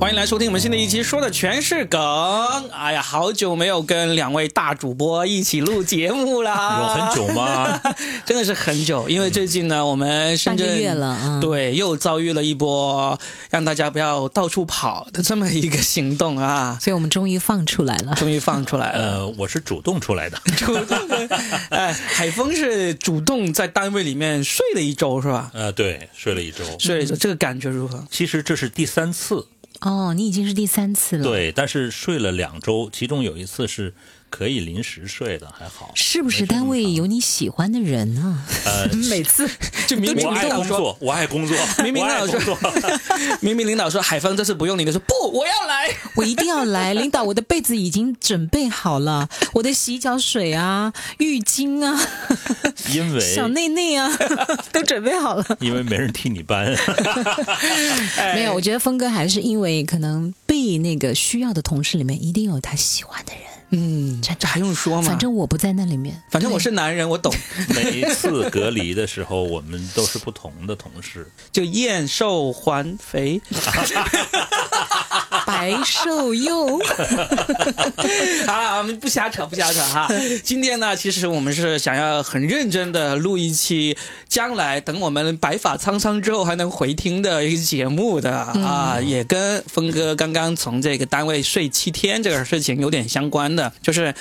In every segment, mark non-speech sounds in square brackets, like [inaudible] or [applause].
欢迎来收听我们新的一期，说的全是梗。哎呀，好久没有跟两位大主播一起录节目啦，有很久吗？[laughs] 真的是很久，因为最近呢，我们深圳半个月了啊对，又遭遇了一波让大家不要到处跑的这么一个行动啊，所以我们终于放出来了。终于放出来了。呃，我是主动出来的，[laughs] 主动的，哎，海峰是主动在单位里面睡了一周是吧？呃，对，睡了一周。睡了一周，这个感觉如何？其实这是第三次，哦，你已经是第三次了，，对，但是睡了两周，其中有一次是可以临时睡的，还好。是不是单位有你喜欢的人呢？呃，[laughs] 每次 [laughs] 就明明我领导说，爱工作，我爱工作，[laughs] 明明领导说。，明明领导说海峰这次不用你的，说不，我要来。我一定要来，领导，我的被子已经准备好了，我的洗脚水啊、浴巾啊、因为小内内啊都准备好了。因为没人替你搬，哎没有，我觉得峰哥还是因为可能被那个需要的同事里面一定有他喜欢的人，嗯，这还用说吗？反正我不在那里面。反正我是男人，我懂。[laughs] 每一次隔离的时候，我们都是不同的同事。就燕瘦还肥，[laughs] 白瘦幼，[laughs] 好了，我们不瞎扯，不瞎扯哈。今天呢，其实我们是想要很认真的录一期，将来等我们白发苍苍之后还能回听的一个节目的啊，也跟峰哥刚刚从这个单位睡七天这个事情有点相关的，就是。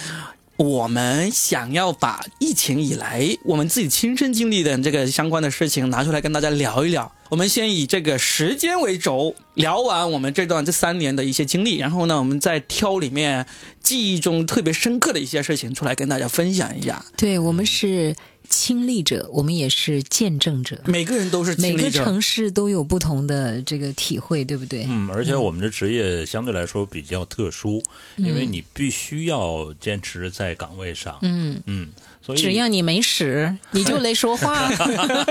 我们想要把疫情以来我们自己亲身经历的这个相关的事情拿出来跟大家聊一聊。我们先以这个时间为轴，聊完我们这段这三年的一些经历，然后呢，我们再挑里面记忆中特别深刻的一些事情出来跟大家分享一下。对我们是亲历者，我们也是见证者。每个人都是每个城市都有不同的这个体会，对不对？嗯，而且我们的职业相对来说比较特殊，因为你必须要坚持在岗位上。嗯，嗯，所以只要你没屎，你就来说话。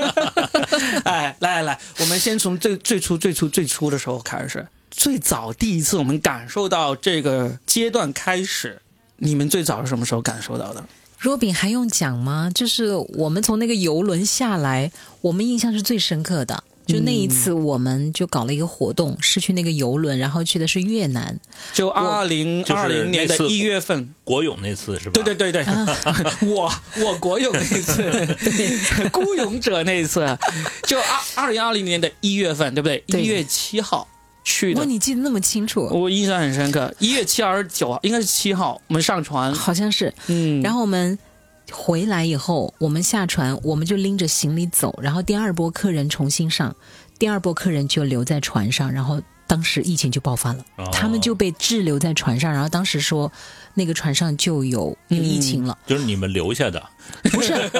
[laughs] 哎，来来来，我们先从最最初最初最初的时候开始，最早第一次我们感受到这个阶段开始，你们最早是什么时候感受到的？若饼还用讲吗？就是我们从那个游轮下来，我们印象是最深刻的。就那一次，我们就搞了一个活动，是去那个游轮，然后去的是越南。就二零就是二零年的一月份，国勇那次是吧？对对对对，[laughs] 我我国勇那次，[laughs] [laughs] 孤勇者那一次，就二二零二零年的一月份，对不对？对一月七号去哇，的，你记得那么清楚？我印象很深刻。一月七号还是九号？应该是七号，我们上船，好像是。嗯，然后我们回来以后，我们下船，我们就拎着行李走，然后第二波客人重新上，第二波客人就留在船上，然后当时疫情就爆发了，哦他们就被滞留在船上，然后当时说那个船上就有有疫情了，就是你们留下的。不是。[laughs]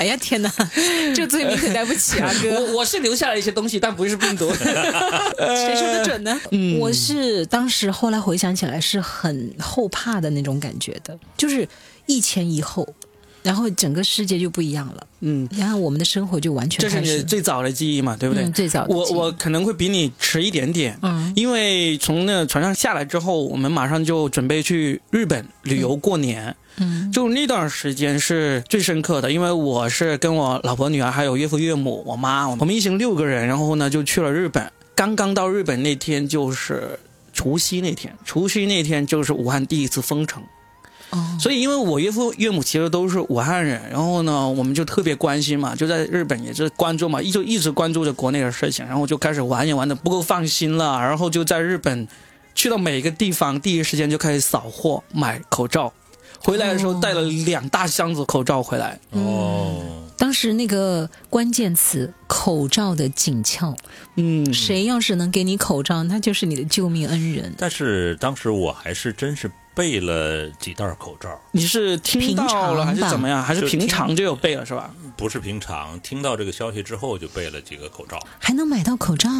哎呀天哪，[laughs] 这罪名可担不起啊，[laughs] 哥！我我是留下了一些东西，但不是病毒。[laughs] 谁说的准呢？嗯我是当时后来回想起来是很后怕的那种感觉的，就是一前一后，然后整个世界就不一样了，嗯，然后我们的生活就完全这是你最早的记忆嘛，对不对？嗯最早的我我可能会比你迟一点点，嗯因为从那船上下来之后，我们马上就准备去日本旅游过年。嗯就那段时间是最深刻的，因为我是跟我老婆、女儿还有岳父岳母、我妈，我们一行六个人，然后呢就去了日本。刚刚到日本那天就是除夕那天，除夕那天就是武汉第一次封城。哦所以，因为我岳父岳母其实都是武汉人，然后呢，我们就特别关心嘛，就在日本也是关注嘛，一就一直关注着国内的事情，然后就开始玩也玩的不够放心了，然后就在日本去到每一个地方，第一时间就开始扫货买口罩，回来的时候带了两大箱子口罩回来。哦，当时那个关键词“口罩”的紧俏，嗯，谁要是能给你口罩，那就是你的救命恩人。但是当时我还是真是备了几袋口罩，你是听到了还是怎么样？还是平常就有备了是吧？不是平常听到这个消息之后就备了几个口罩。还能买到口罩？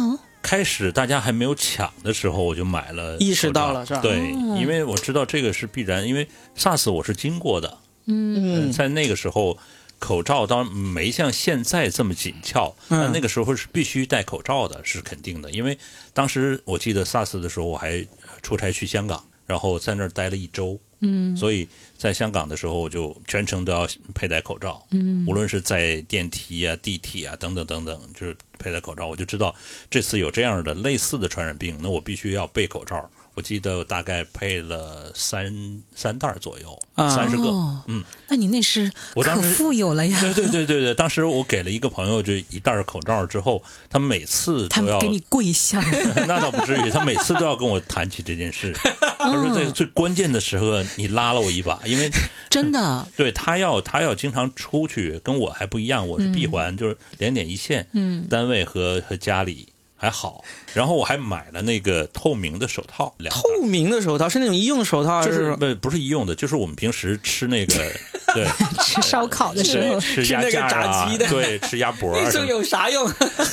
开始大家还没有抢的时候，我就买了，意识到了是吧对，哦因为我知道这个是必然，因为 SARS 我是经过的，嗯在那个时候。口罩当然没像现在这么紧俏，嗯但那个时候是必须戴口罩的，是肯定的。因为当时我记得 SARS 的时候，我还出差去香港，然后在那儿待了一周，嗯。所以在香港的时候，我就全程都要佩戴口罩，嗯。无论是在电梯啊、地铁啊等等等等，就是佩戴口罩，我就知道这次有这样的类似的传染病，那我必须要备口罩。我记得我大概配了三三袋儿左右，啊三十个。哦，嗯，那你那是可我当时富有了呀。对对对对对，当时我给了一个朋友就一袋儿口罩之后，他每次都要他们给你跪下，[laughs] 那倒不至于，他每次都要跟我谈起这件事。他说在最关键的时候，你拉了我一把，因为 [laughs] 真的。[laughs] 对他要他要经常出去，跟我还不一样，我是闭环，就是两点一线，嗯，单位和和家里还好。然后我还买了那个透明的手套，透明的手套是那种医用手套，就是是不不是医用的，就是我们平时吃那个 [laughs] 对吃烧烤的时候，吃那个吃鸭架炸啊鸡的，对吃鸭脖啊 [laughs] 那种，有啥用？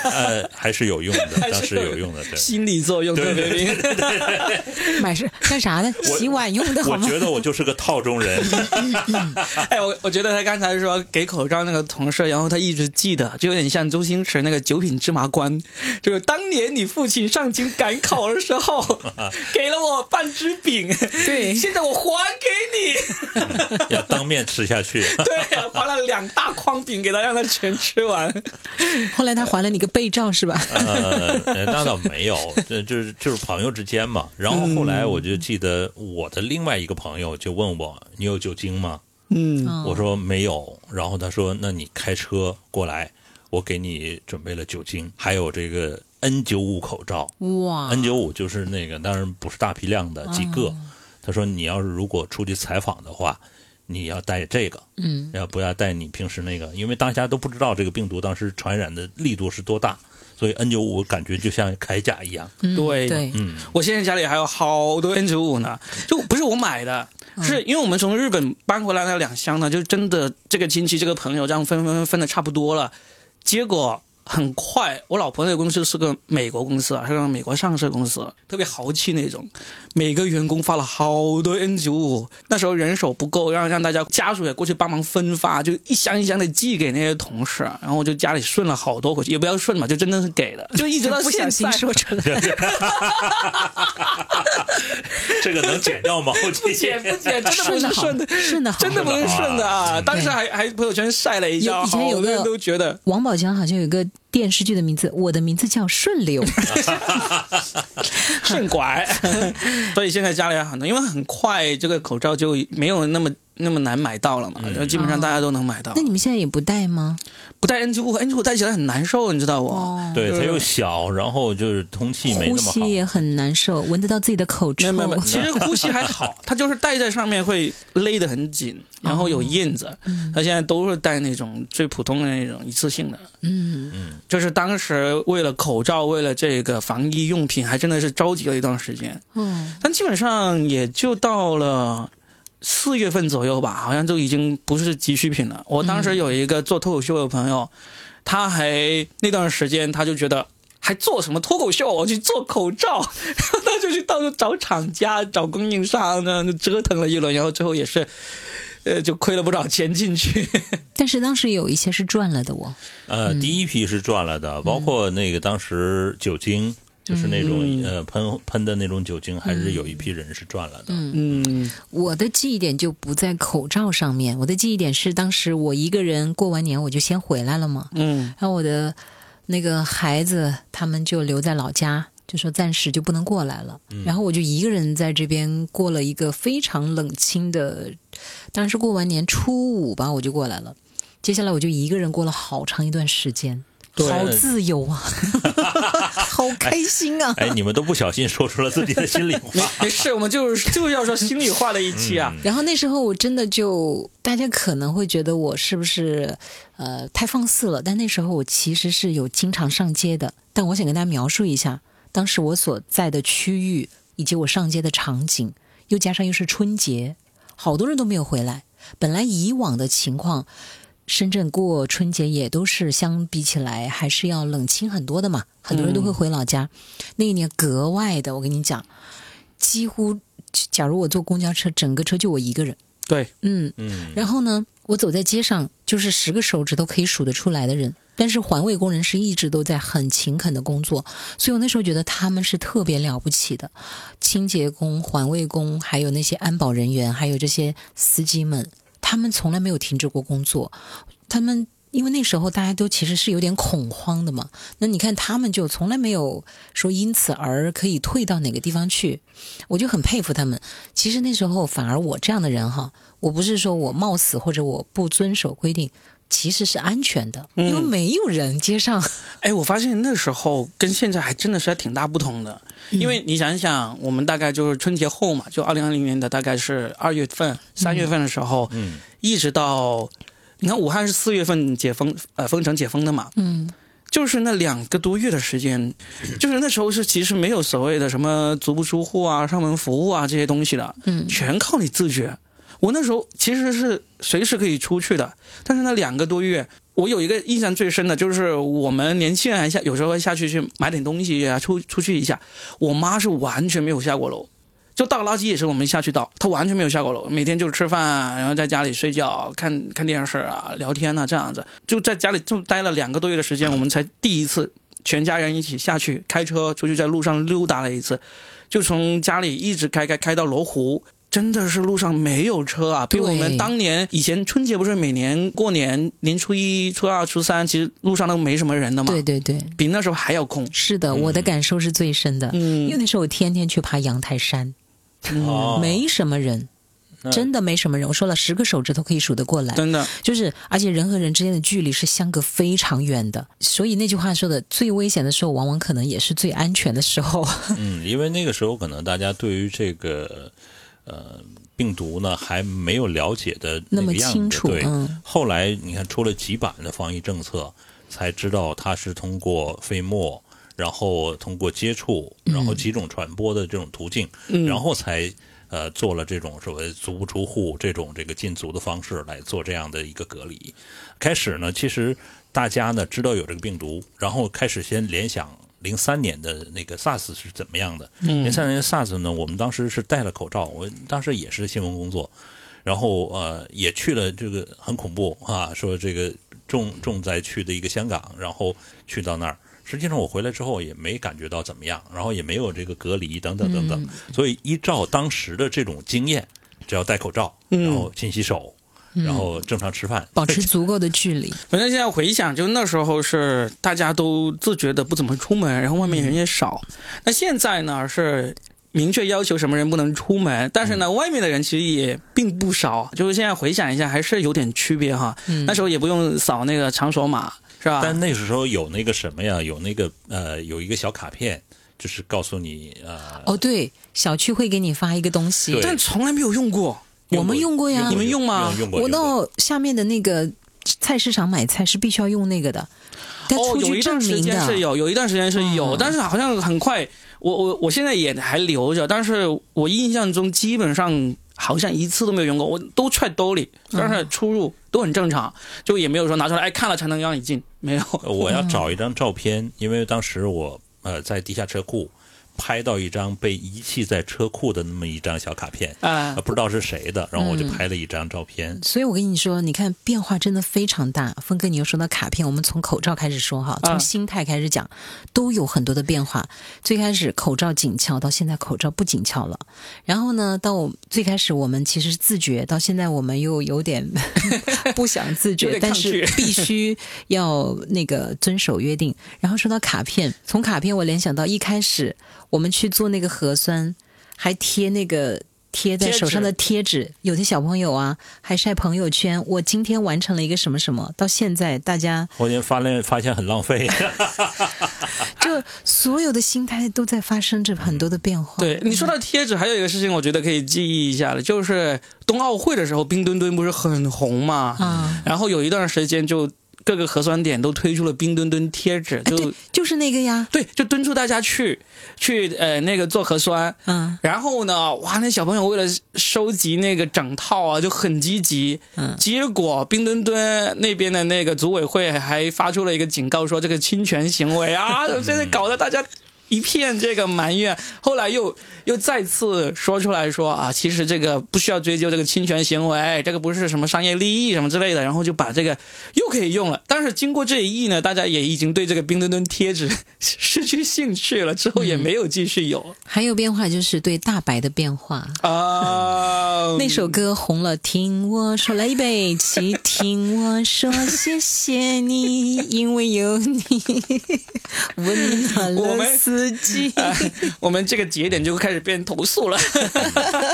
呃还是有用的，[laughs] 还是当时有用的，对。心理作用特别明。买是干啥的？洗碗用的？我觉得我就是个套中人，哎，我我觉得他刚才说给口罩那个同事，然后他一直记得，就有点像周星驰那个九品芝麻官，就是当年你父亲上京赶考的时候，[laughs] 给了我半只饼，对现在我还给你，[laughs] 要当面吃下去。[laughs] 对，还了两大筐饼给他，让他全吃完。后来他还了你个被罩是吧？呃，呃那倒没有，这就是就是朋友之间嘛。然后后来我就记得我的另外一个朋友就问我：“你有酒精吗？”嗯，我说没有。然后他说：“那你开车过来，我给你准备了酒精，还有这个 N 九五口罩。哇 N 九五就是那个，当然不是大批量的，几个。他说你要是如果出去采访的话，你要带这个。”嗯，要不要带你平时那个？因为大家都不知道这个病毒当时传染的力度是多大，所以 N 九五感觉就像铠甲一样。嗯对对，嗯，我现在家里还有好多 N 九五呢，就不是我买的。是因为我们从日本搬回来那两箱呢，就真的这个亲戚这个朋友这样分分分分的差不多了，结果很快，我老婆那个公司是个美国公司啊，是个美国上市公司，特别豪气那种，每个员工发了好多 N 九五那时候人手不够，让让大家家属也过去帮忙分发，就一箱一箱的寄给那些同事，然后我就家里顺了好多回去，也不要顺嘛，就真的是给的，[laughs] 就一直到不小现在心。说出来，这个能剪掉吗？后期不剪不剪，真的不顺的好是顺的，，顺的好。真的不是顺的啊！当时还还朋友圈晒了一下，以前有好多人个都觉得王宝强好像有个电视剧的名字，我的名字叫顺流。顺拐，[laughs] 所以现在家里很多，因为很快这个口罩就没有那么那么难买到了嘛，就基本上大家都能买到那。你们现在也不戴吗？不戴 N 9 5 N 9 5戴起来很难受，你知道不？哦，对，它又小，然后就是通气没呼那么好吸。也很难受，闻得到自己的口臭。没有没有没有，[laughs] 其实呼吸还好，它就是戴在上面会勒得很紧，然后有印子。它现在都是戴那种最普通的那种一次性的。嗯，就是当时为了口罩，为了这个防疫用品，还真的是着急了一段时间。嗯，但基本上也就到了四月份左右吧，好像就已经不是急需品了。我当时有一个做脱口秀的朋友，他还那段时间他就觉得。还做什么脱口秀？我去做口罩，他就去到处找厂家、找供应商，那就折腾了一轮，然后最后也是，呃，就亏了不少钱进去。[laughs] 但是当时有一些是赚了的我。呃，第一批是赚了的，包括那个当时酒精，就是那种呃喷喷的那种酒精，还是有一批人是赚了的。嗯，我的记忆点就不在口罩上面，我的记忆点是当时我一个人过完年我就先回来了嘛，嗯。然后我的那个孩子他们就留在老家，就说暂时就不能过来了。然后我就一个人在这边过了一个非常冷清的，当时过完年初五吧，我就过来了。接下来我就一个人过了好长一段时间，好自由啊，[laughs] [laughs] 好开心啊！哎，你们都不小心说出了自己的心里话。[laughs] 没事，我们就是 [laughs] 就要说心里话的一期啊。然后那时候我真的就，大家可能会觉得我是不是呃太放肆了，但那时候我其实是有经常上街的。但我想跟大家描述一下，当时我所在的区域以及我上街的场景，又加上又是春节，好多人都没有回来。本来以往的情况，深圳过春节也都是相比起来还是要冷清很多的嘛，很多人都会回老家。那一年格外的，我跟你讲，几乎假如我坐公交车，整个车就我一个人。对，嗯，嗯，然后呢，我走在街上，就是十个手指头可以数得出来的人。但是环卫工人是一直都在很勤恳的工作，所以我那时候觉得他们是特别了不起的，清洁工、环卫工，还有那些安保人员，还有这些司机们，他们从来没有停止过工作。他们因为那时候大家都其实是有点恐慌的嘛。那你看他们就从来没有说因此而可以退到哪个地方去，我就很佩服他们。其实那时候反而我这样的人哈，我不是说我冒死或者我不遵守规定。其实是安全的，因为没有人街上。[laughs] 哎，我发现那时候跟现在还真的是还挺大不同的。因为你想想，我们大概就是春节后嘛，就二零二零年的大概是二月份、三月份的时候，嗯，一直到你看武汉是四月份解封，呃，封城解封的嘛，嗯，就是那两个多月的时间，就是那时候是其实没有所谓的什么足不出户啊、上门服务啊这些东西的，嗯，全靠你自觉。我那时候其实是随时可以出去的，但是那两个多月，我有一个印象最深的就是我们年轻人还下有时候会下去去买点东西啊，出出去一下。我妈是完全没有下过楼，就倒垃圾也是我们下去倒，她完全没有下过楼，每天就吃饭，然后在家里睡觉、看看电视啊、聊天啊这样子，就在家里就待了两个多月的时间，我们才第一次全家人一起下去开车出去在路上溜达了一次，就从家里一直开开开到罗湖。真的是路上没有车啊！比我们当年以前春节不是每年过年年初一、初二、初三，其实路上都没什么人的嘛。对对对，比那时候还要空。是的，我的感受是最深的。嗯，因为那时候我天天去爬阳台山，哦，没什么人，真的没什么人。我说了，十个手指头可以数得过来。真的，就是而且人和人之间的距离是相隔非常远的，所以那句话说的，最危险的时候，往往可能也是最安全的时候。[laughs] 嗯，因为那个时候可能大家对于这个。呃，病毒呢还没有了解的那么清楚。对，后来你看出了几版的防疫政策，才知道它是通过飞沫，然后通过接触，然后几种传播的这种途径，然后才呃做了这种所谓足不出户这种这个禁足的方式来做这样的一个隔离。开始呢，其实大家呢知道有这个病毒，然后开始先联想。零三年的那个 SARS 是怎么样的？零三年 SARS 呢？我们当时是戴了口罩，我当时也是新闻工作，然后呃也去了这个很恐怖啊，说这个重重灾区的一个香港，然后去到那儿，实际上我回来之后也没感觉到怎么样，然后也没有这个隔离等等等等，所以依照当时的这种经验，只要戴口罩，然后勤洗手。然后正常吃饭，保持足够的距离。[laughs] 反正现在回想，就那时候是大家都自觉的不怎么出门，然后外面人也少。那现在呢是明确要求什么人不能出门，但是呢外面的人其实也并不少。就是现在回想一下，还是有点区别哈。那时候也不用扫那个场所码，是吧？但那时候有那个什么呀？有那个呃，有一个小卡片，就是告诉你呃。哦，对，小区会给你发一个东西，但从来没有用过。我们用过呀，你们用吗？我到下面的那个菜市场买菜是必须要用那个的。哦，有一段时间是有，有一段时间是有，但是好像很快。我我我现在也还留着，但是我印象中基本上好像一次都没有用过，我都揣兜里，但是出入都很正常，就也没有说拿出来，哎，看了才能让你进，没有。我要找一张照片，因为当时我呃在地下车库。拍到一张被遗弃在车库的那么一张小卡片啊，不知道是谁的，然后我就拍了一张照片。所以我跟你说，你看变化真的非常大。峰哥，你又说到卡片，我们从口罩开始说哈，从心态开始讲，都有很多的变化。最开始口罩紧俏，到现在口罩不紧俏了。然后呢，到最开始我们其实是自觉，到现在我们又有点 [laughs] 不想自觉，但是必须要那个遵守约定。然后说到卡片，从卡片我联想到一开始。我们去做那个核酸，还贴那个贴在手上的贴纸。有的小朋友啊，还晒朋友圈。我今天完成了一个什么什么。到现在，大家我已经发现发现很浪费。[laughs] 就所有的心态都在发生着很多的变化。对你说到贴纸，还有一个事情，我觉得可以记忆一下的，就是冬奥会的时候，冰墩墩不是很红嘛？啊，然后有一段时间就。各个核酸点都推出了冰墩墩贴纸，就就是那个呀，对，就敦促大家去去呃那个做核酸，嗯，然后呢，哇，那小朋友为了收集那个整套啊，就很积极，嗯，结果冰墩墩那边的那个组委会还发出了一个警告，说这个侵权行为啊，[laughs] 现在搞得大家 [laughs] 一片这个埋怨，后来又又再次说出来说啊，其实这个不需要追究这个侵权行为，这个不是什么商业利益什么之类的，然后就把这个又可以用了。但是经过这一役呢，大家也已经对这个冰墩墩贴纸 [laughs] 失去兴趣了，之后也没有继续有还有变化就是对大白的变化。啊。那首歌红了，听我说，来一杯起，听我说，谢谢你，因为有你，[laughs] 温暖了我们四季。[laughs] 我们这个节点就开始变投诉了。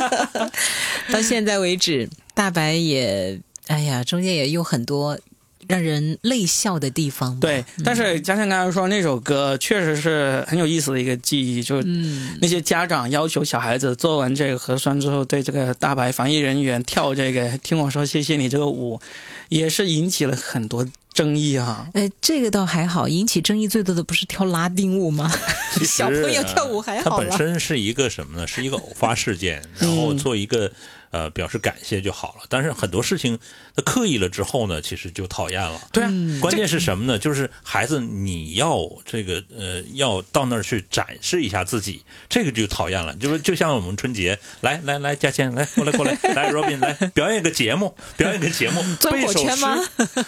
[laughs] 到现在为止，大白也，哎呀，中间也有很多让人泪笑的地方。对，但是嘉倩刚才说那首歌确实是很有意思的一个记忆，就是嗯，那些家长要求小孩子做完这个核酸之后，对这个大白防疫人员跳这个“听我说谢谢你”这个舞，也是引起了很多争议啊。哎，这个倒还好，引起争议最多的不是跳拉丁舞吗？[laughs] 小朋友跳舞还好它本？身是一个什么呢？是一个偶发事件，然后做一个呃表示感谢就好了。但是很多事情他刻意了之后呢，其实就讨厌了。对啊，关键是什么呢？就是孩子，你要这个呃，要到那儿去展示一下自己，这个就讨厌了。就是就像我们春节，来来来，嘉倩，来过来过来，来 [laughs] Robin 来表演个节目，表演个节目，[laughs] 钻背首诗。吗？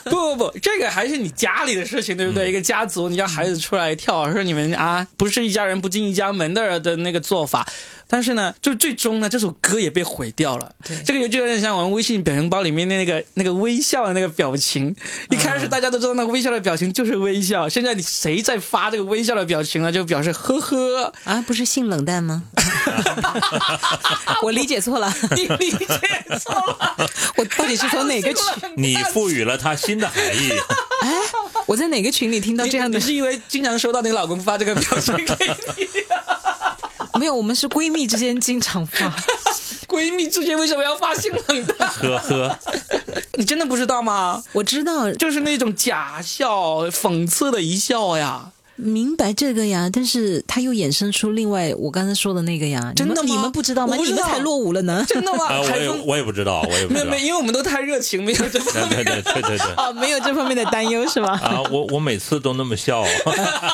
不不不，这个还是你家里的事情，对不对？一个家族，你叫孩子出来跳，说你们啊，不是一家人不进一家门的的那个做法。但是呢，就最终呢，这首歌也被毁掉了。对这个就有点像我们微信表情包里面的那个那个微笑的那个表情。一开始大家都知道那个微笑的表情就是微笑，现在你谁在发这个微笑的表情呢？就表示呵呵。啊，不是性冷淡吗？[laughs] 我理解错了，你理解错了，我到底是从哪个群？你赋予了它新的含义。[laughs] 哎，我在哪个群里听到这样的你？是因为经常收到你老公发这个表情给你？没有，我们是闺蜜之间经常发。[laughs] 闺蜜之间为什么要发性冷淡？呵呵，你真的不知道吗？我知道，就是那种假笑、讽刺的一笑呀。明白这个呀，但是他又衍生出另外我刚才说的那个呀。真的吗你们不知道吗？你们才落伍了呢。真的吗？啊，我也我也不知道，我也不知道没有没，。因为我们都太热情，没有 [laughs] 这方面。对对对对对对。[laughs] 哦，没有这方面的担忧是吧？啊，我我每次都那么笑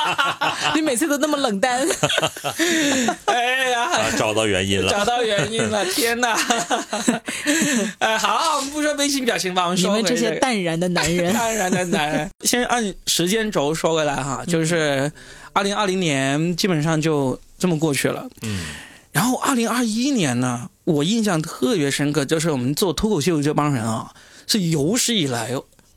[laughs] 你每次都那么冷淡。哎呀，啊，找到原因了。找到原因了！天哪！哎，好，我们不说微信表情吧，我们你们这些淡然的男人，淡然的男人。先按时间轴说回来哈，就是二零二零年基本上就这么过去了。嗯，然后二零二一年呢，我印象特别深刻，就是我们做脱口秀这帮人啊，是有史以来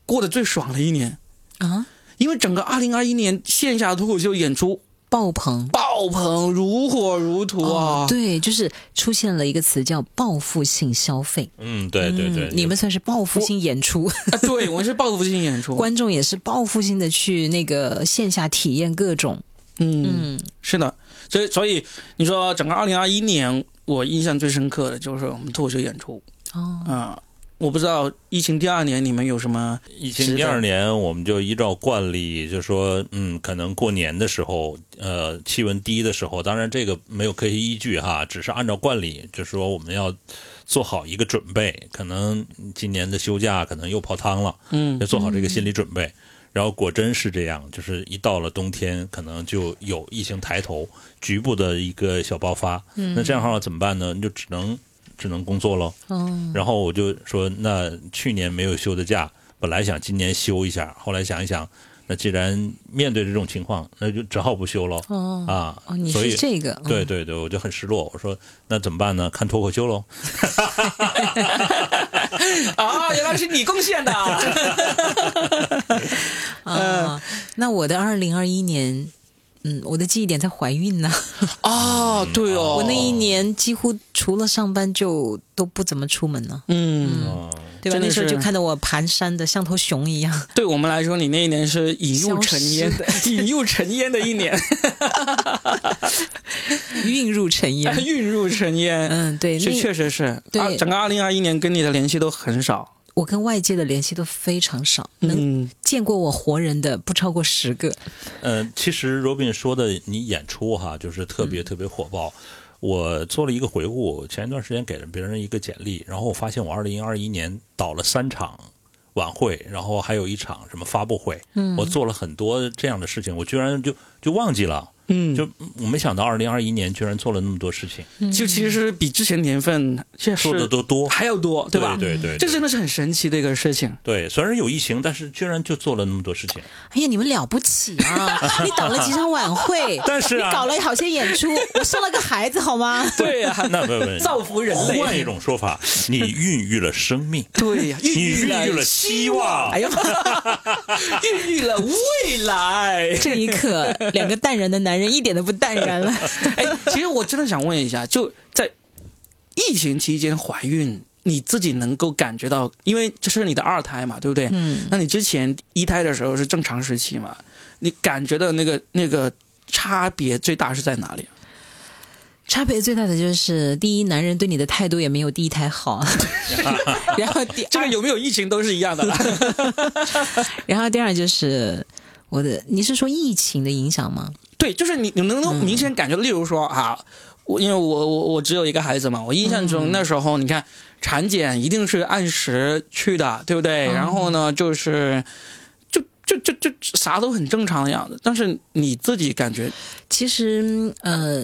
过得最爽的一年，啊，因为整个二零二一年线下脱口秀演出爆棚。爆棚，如火如荼啊！哦，对，就是出现了一个词叫报复性消费。嗯，对对对嗯，你们算是报复性演出，啊，对，我们是报复性演出，[laughs] 观众也是报复性的去那个线下体验各种。嗯，嗯，是的，所以所以你说整个二零二一年，我印象最深刻的就是我们脱口秀演出哦，啊、我不知道疫情第二年你们有什么疫情第二年，我们就依照惯例，就说，嗯，可能过年的时候，呃，气温低的时候，当然这个没有科学依据哈，只是按照惯例，就说我们要做好一个准备，可能今年的休假可能又泡汤了，嗯要做好这个心理准备。然后果真是这样，就是一到了冬天，可能就有疫情抬头，局部的一个小爆发。那这样的话怎么办呢？你就只能只能工作喽。哦，然后我就说，那去年没有休的假，本来想今年休一下，后来想一想，那既然面对这种情况，那就只好不休喽。哦啊，哦，你是这个，嗯对对对，我就很失落。我说那怎么办呢？看脱口秀喽。[laughs] 啊，原来是你贡献的啊，[laughs] 啊，那我的二零二一年，嗯，我的记忆点在怀孕呢。啊，对哦，[laughs] 我那一年几乎除了上班就都不怎么出门了，嗯，嗯，对吧？那时候就看到我蹒跚的像头熊一样。对我们来说，你那一年是引入尘烟的，[laughs] 引入尘烟的一年，[laughs] 孕入尘烟。孕入尘烟。嗯，对，这确实是，对啊整个二零二一年跟你的联系都很少。我跟外界的联系都非常少，能嗯，见过我活人的不超过十个。呃，其实 Robin 说的你演出哈，就是特别特别火爆。我做了一个回顾，前一段时间给了别人一个简历，然后我发现我二零二一年导了三场晚会，然后还有一场什么发布会，嗯我做了很多这样的事情，我居然就就忘记了。嗯，就我没想到二零二一年居然做了那么多事情，就其实比之前年份这做的都多，还要多，对吧？对对对这真的是很神奇的一个事情。对，虽然有疫情，但是居然就做了那么多事情。哎呀，你们了不起啊！[laughs] 你搞了几场晚会，[laughs] 但是啊你搞了好些演出，我生了个孩子，好吗？[laughs] 对呀、那不不，造福人类。换一种说法，你孕育了生命，对呀、你孕育了希望哎。呀妈，孕育了未来。这一刻，两个淡然的男人一点都不淡然了。[laughs] 哎，其实我真的想问一下，就在疫情期间怀孕，你自己能够感觉到，因为这是你的二胎嘛，对不对？嗯，那你之前一胎的时候是正常时期嘛？你感觉到那个那个差别最大是在哪里？差别最大的就是，第一，男人对你的态度也没有第一胎好，[laughs] 然后第 [laughs] 这个有没有疫情都是一样的啦。然后第二就是我的，你是说疫情的影响吗？对，就是你你能能明显感觉，例如说啊，我因为我我我只有一个孩子嘛，我印象中那时候你看产检一定是按时去的，对不对？然后呢，就是就就就就啥都很正常的样子，但是你自己感觉其实，呃，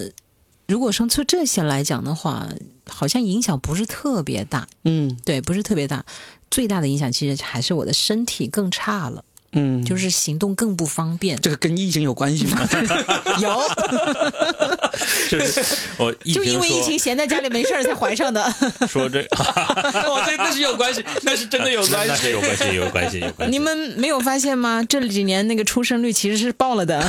如果说从这些来讲的话，好像影响不是特别大，嗯。对，不是特别大。最大的影响其实还是我的身体更差了，嗯，就是行动更不方便。这个跟疫情有关系吗？[laughs] 有，[laughs] 就是我就因为疫情闲在家里没事儿才怀上的。[laughs] 说这，哦，这那是有关系，那是真的有关系。那是有关系，有关系，有关系。你们没有发现吗？这几年那个出生率其实是爆了的，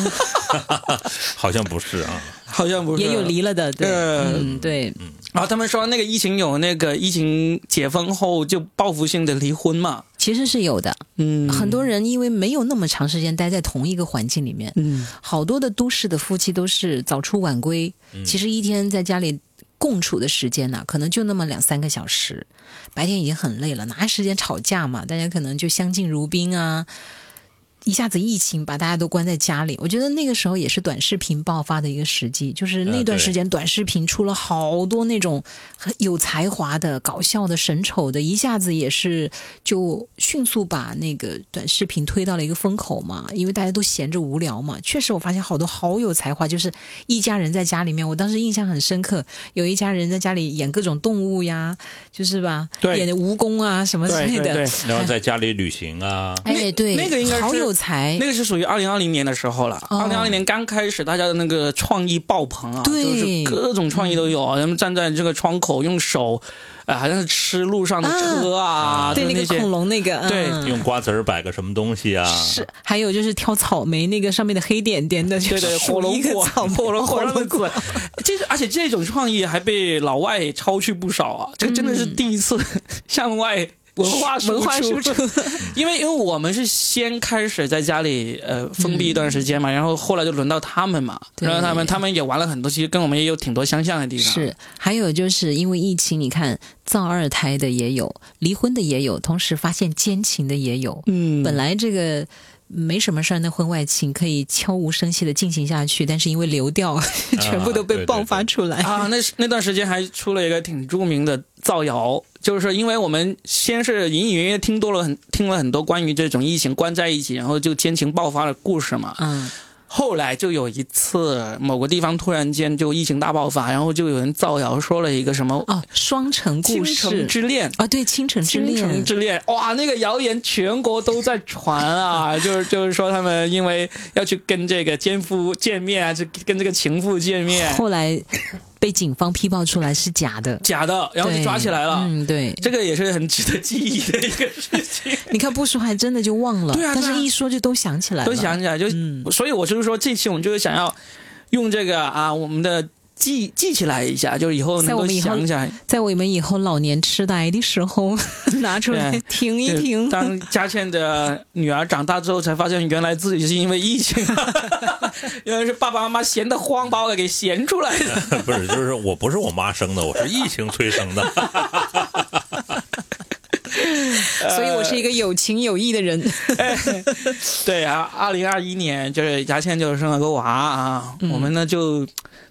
好像不是啊？好像不是，也有离了的。对，呃嗯，对，然后他们说那个疫情有那个疫情解封后就报复性的离婚嘛，其实是有的。嗯，很多人因为没有那么长时间待在同一个环境里面，嗯好多的都市的夫妻都是早出晚归，其实一天在家里共处的时间呢、可能就那么两三个小时，白天已经很累了，哪有时间吵架嘛？大家可能就相敬如宾啊。一下子疫情把大家都关在家里，我觉得那个时候也是短视频爆发的一个时机，就是那段时间短视频出了好多那种很有才华的、搞笑的、神丑的，一下子也是就迅速把那个短视频推到了一个风口嘛，因为大家都闲着无聊嘛。确实，我发现好多好有才华，就是一家人在家里面，我当时印象很深刻，有一家人在家里演各种动物呀，就是吧，对演蜈蚣啊什么之类的。然后在家里旅行啊，哎，对，那个应该是好有才那。个是属于二零二零年的时候了。哦二零二零年刚开始，大家的那个创意爆棚啊，就是各种创意都有。人们站在这个窗口用手，呃，好像是吃路上的车啊，对那个恐龙那个，对嗯用瓜子儿摆个什么东西啊？是，还有就是挑草莓，那个上面的黑点点的，对对，火龙一个果，草莓，[laughs] 火龙果火龙果，[laughs] 这而且这种创意还被老外超去不少啊！这真的是第一次 [laughs] 向外文化文化输出，[laughs] 因为因为我们是先开始在家里呃封闭一段时间嘛，然后后来就轮到他们嘛，对。然后他们他们也玩了很多，其实跟我们也有挺多相像的地方。是，还有就是因为疫情，你看造二胎的也有，离婚的也有，同时发现奸情的也有。嗯，本来这个没什么事儿，那婚外情可以悄无声息的进行下去，但是因为流调，[laughs] 全部都被爆发出来。啊，那那段时间还出了一个挺著名的造谣，就是因为我们先是隐隐约约听多了很听了很多关于这种疫情关在一起，然后就奸情爆发的故事嘛。嗯，后来就有一次某个地方突然间就疫情大爆发，然后就有人造谣说了一个什么哦，双城倾故城事之恋。啊，对，倾城之倾城恋。之恋，哇，那个谣言全国都在传啊，[laughs] 就是就是说他们因为要去跟这个奸夫见面啊，就跟这个情妇见面，后来被警方批爆出来是假的，假的，然后就抓起来了。嗯，对，这个也是很值得记忆的一个事情，[laughs] 你看不说还真的就忘了，对啊但是一说就都想起来了，都想起来，就、嗯。所以我就是说，这期我们就是想要用这个啊，我们的记记起来一下，就是以后能够在我们起来。在我们以后老年痴呆的时候 [laughs] 拿出来对听一就听。当佳倩的女儿长大之后，才发现原来自己是因为疫情，[laughs] [laughs] 原来是爸爸妈妈闲得慌，把我给闲出来的。[laughs] 不是，就是我不是我妈生的，我是疫情催生的。[laughs] 所以我是一个有情有义的人。对啊，二零二一年就是牙签就生了个娃啊，我们呢就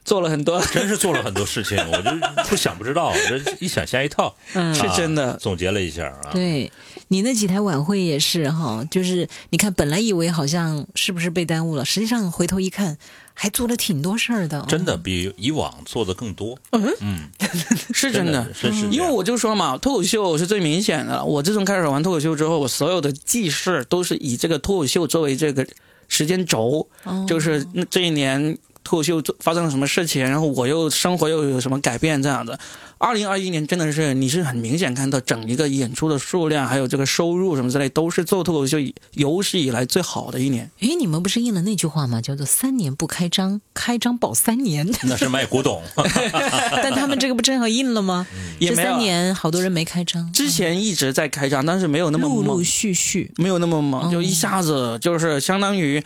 做了很多，真是做了很多事情，我就不想不知道，这一想吓一跳。嗯，是真的啊总结了一下啊，对，你那几台晚会也是哈，就是你看，本来以为好像是不是被耽误了，实际上回头一看，还做了挺多事儿的。真的比以往做的更多。嗯嗯，[laughs] 是真的，是是，因为我就说嘛，脱口秀是最明显的。我自从开始玩脱口秀之后，我所有的记事都是以这个脱口秀作为这个时间轴，就是这一年。脱口秀发生了什么事情，然后我又生活又有什么改变这样的。二零二一年真的是你是很明显看到整一个演出的数量，还有这个收入什么之类，都是做脱口秀有史以来最好的一年。诶，你们不是应了那句话吗？叫做“三年不开张，开张保三年”。[laughs] 那是卖古董。[laughs] 但他们这个不正好印了吗？这三年好多人没开张。之前一直在开张，但是没有那么陆陆续续，没有那么猛，就一下子就是相当于。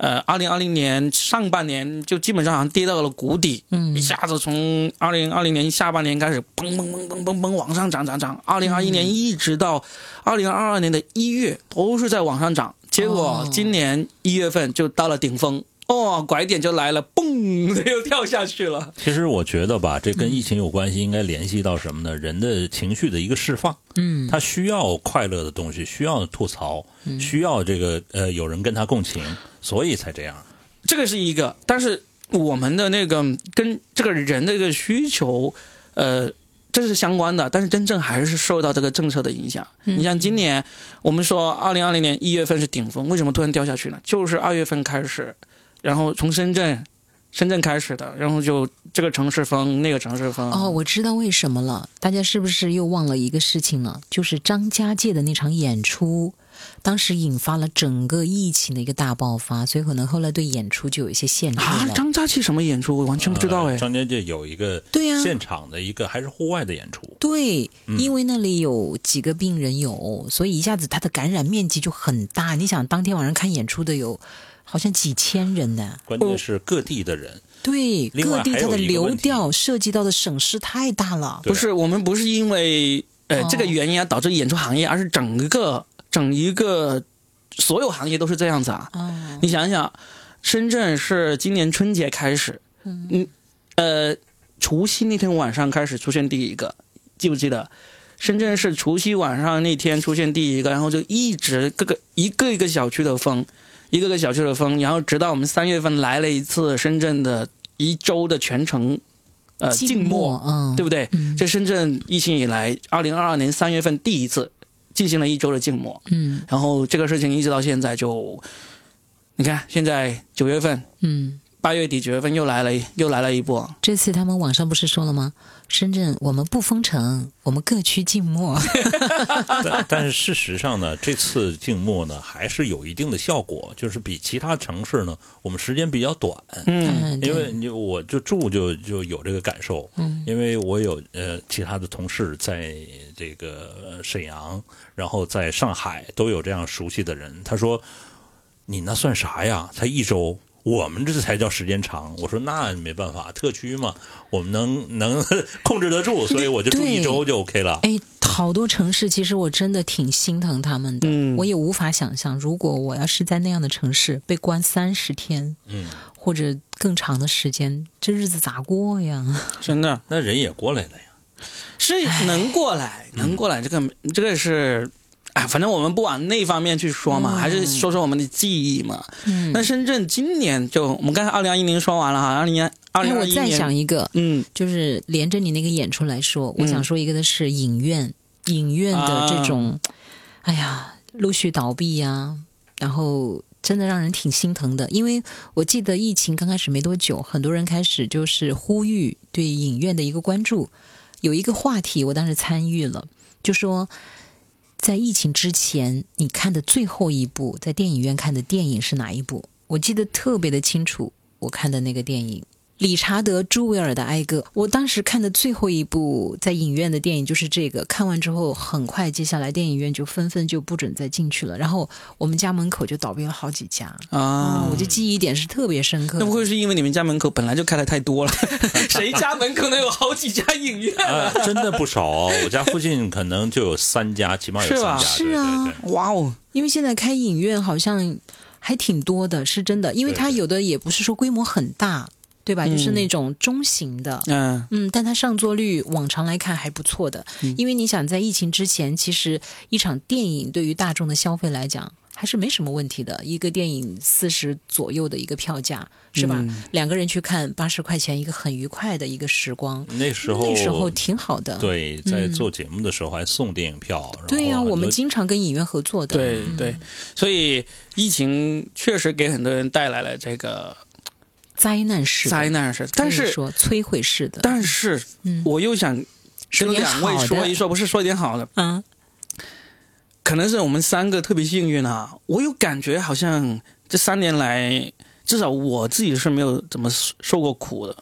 呃，二零二零年上半年就基本上好像跌到了谷底，嗯，一下子从二零二零年下半年开始，嘣嘣嘣嘣嘣嘣往上涨涨涨，二零二一年一直到二零二二年的一月都是在往上涨，结果今年一月份就到了顶峰。哦，拐点就来了，嘣，[laughs] 又跳下去了。其实我觉得吧，这跟疫情有关系，应该联系到什么呢？人的情绪的一个释放。嗯，他需要快乐的东西，需要吐槽，需要这个呃有人跟他共情，所以才这样。这个是一个，但是我们的那个跟这个人的一个需求，呃，这是相关的。但是真正还是受到这个政策的影响。你像今年，我们说二零二零年一月份是顶峰，为什么突然掉下去呢？就是二月份开始。然后从深圳，深圳开始的，然后就这个城市封，那个城市封。哦，我知道为什么了。大家是不是又忘了一个事情了？就是张家界的那场演出，当时引发了整个疫情的一个大爆发，所以可能后来对演出就有一些限制啊，张家界什么演出？我完全不知道哎。张家界有一个对呀，现场的一个还是户外的演出。对，因为那里有几个病人有，所以一下子它的感染面积就很大。你想，当天晚上看演出的有。好像几千人呢，关键是各地的人。对，各地它的流调涉及到的省市太大了。不是，我们不是因为呃这个原因啊导致演出行业，而是整个整一个所有行业都是这样子啊。你想想，深圳是今年春节开始，嗯呃除夕那天晚上开始出现第一个，记不记得？深圳是除夕晚上那天出现第一个，然后就一直各个一个一个小区的封。一个个小区的封，然后直到我们三月份来了一次深圳的一周的全程，呃，静默，嗯，对不对？这深圳疫情以来，二零二二年三月份第一次进行了一周的静默，嗯，然后这个事情一直到现在就，你看现在九月份，嗯。八月底九月份又来了，又来了一波。这次他们网上不是说了吗？深圳我们不封城，我们各区静默。[laughs] 但是事实上呢，这次静默呢还是有一定的效果，就是比其他城市呢，我们时间比较短。嗯，因为你我就住就就有这个感受。嗯，因为我有呃其他的同事在这个沈阳，然后在上海都有这样熟悉的人。他说：“你那算啥呀？才一周。”我们这才叫时间长。我说那没办法，特区嘛，我们能能 [laughs] 控制得住，所以我就住一周就 OK 了。哎，好多城市其实我真的挺心疼他们的，我也无法想象，如果我要是在那样的城市被关三十天，嗯，或者更长的时间，这日子咋过呀？[laughs] 真的，那人也过来了呀，是能过来，能过来，这个这个是。哎，反正我们不往那方面去说嘛，还是说说我们的记忆嘛。嗯，那深圳今年就我们刚才二零二一年说完了哈，二零年二零二一年。我再想一个，嗯，就是连着你那个演出来说，我想说一个的是影院，影院的这种，哎呀，陆续倒闭呀，然后真的让人挺心疼的。因为我记得疫情刚开始没多久，很多人开始就是呼吁对影院的一个关注，有一个话题我当时参与了，就说。在疫情之前，你看的最后一部在电影院看的电影是哪一部？我记得特别的清楚，我看的那个电影。理查德·朱维尔的《哀歌》，我当时看的最后一部在影院的电影就是这个。看完之后，很快接下来电影院就纷纷就不准再进去了。然后我们家门口就倒闭了好几家啊！我就记忆点是特别深刻。那不会是因为你们家门口本来就开的太多了？[laughs] 谁家门口能有好几家影院？真的不少哦！我家附近可能就有三家，起码有三家。是啊，哇哦！因为现在开影院好像还挺多的，是真的。因为它有的也不是说规模很大。对吧？嗯就是那种中型的。嗯嗯，但它上座率往常来看还不错的，嗯因为你想在疫情之前，其实一场电影对于大众的消费来讲还是没什么问题的，一个电影四十左右的一个票价是吧？嗯两个人去看八十块钱，一个很愉快的一个时光，那时候那时候挺好的。对，在嗯做节目的时候还送电影票。对呀、我们经常跟影院合作的。对对，所以疫情确实给很多人带来了这个灾难式的，灾难式，但是说摧毁式的。但是嗯我又想跟两位说一说，不是说一点好的，啊，可能是我们三个特别幸运啊。我有感觉好像这三年来，至少我自己是没有怎么受受过苦的，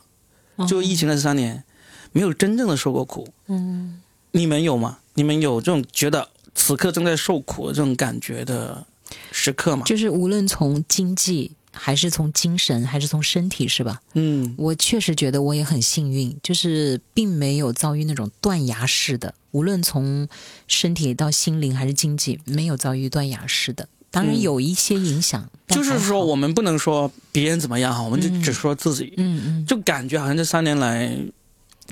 就疫情的这三年，没有真正的受过苦。嗯，你们有吗？你们有这种觉得此刻正在受苦的这种感觉的时刻吗？就是无论从经济还是从精神还是从身体，是吧？嗯。我确实觉得我也很幸运，就是并没有遭遇那种断崖式的，无论从身体到心灵还是经济，没有遭遇断崖式的。当然嗯有一些影响，但就是说我们不能说别人怎么样哈，我们就只说自己，嗯嗯，就感觉好像这三年来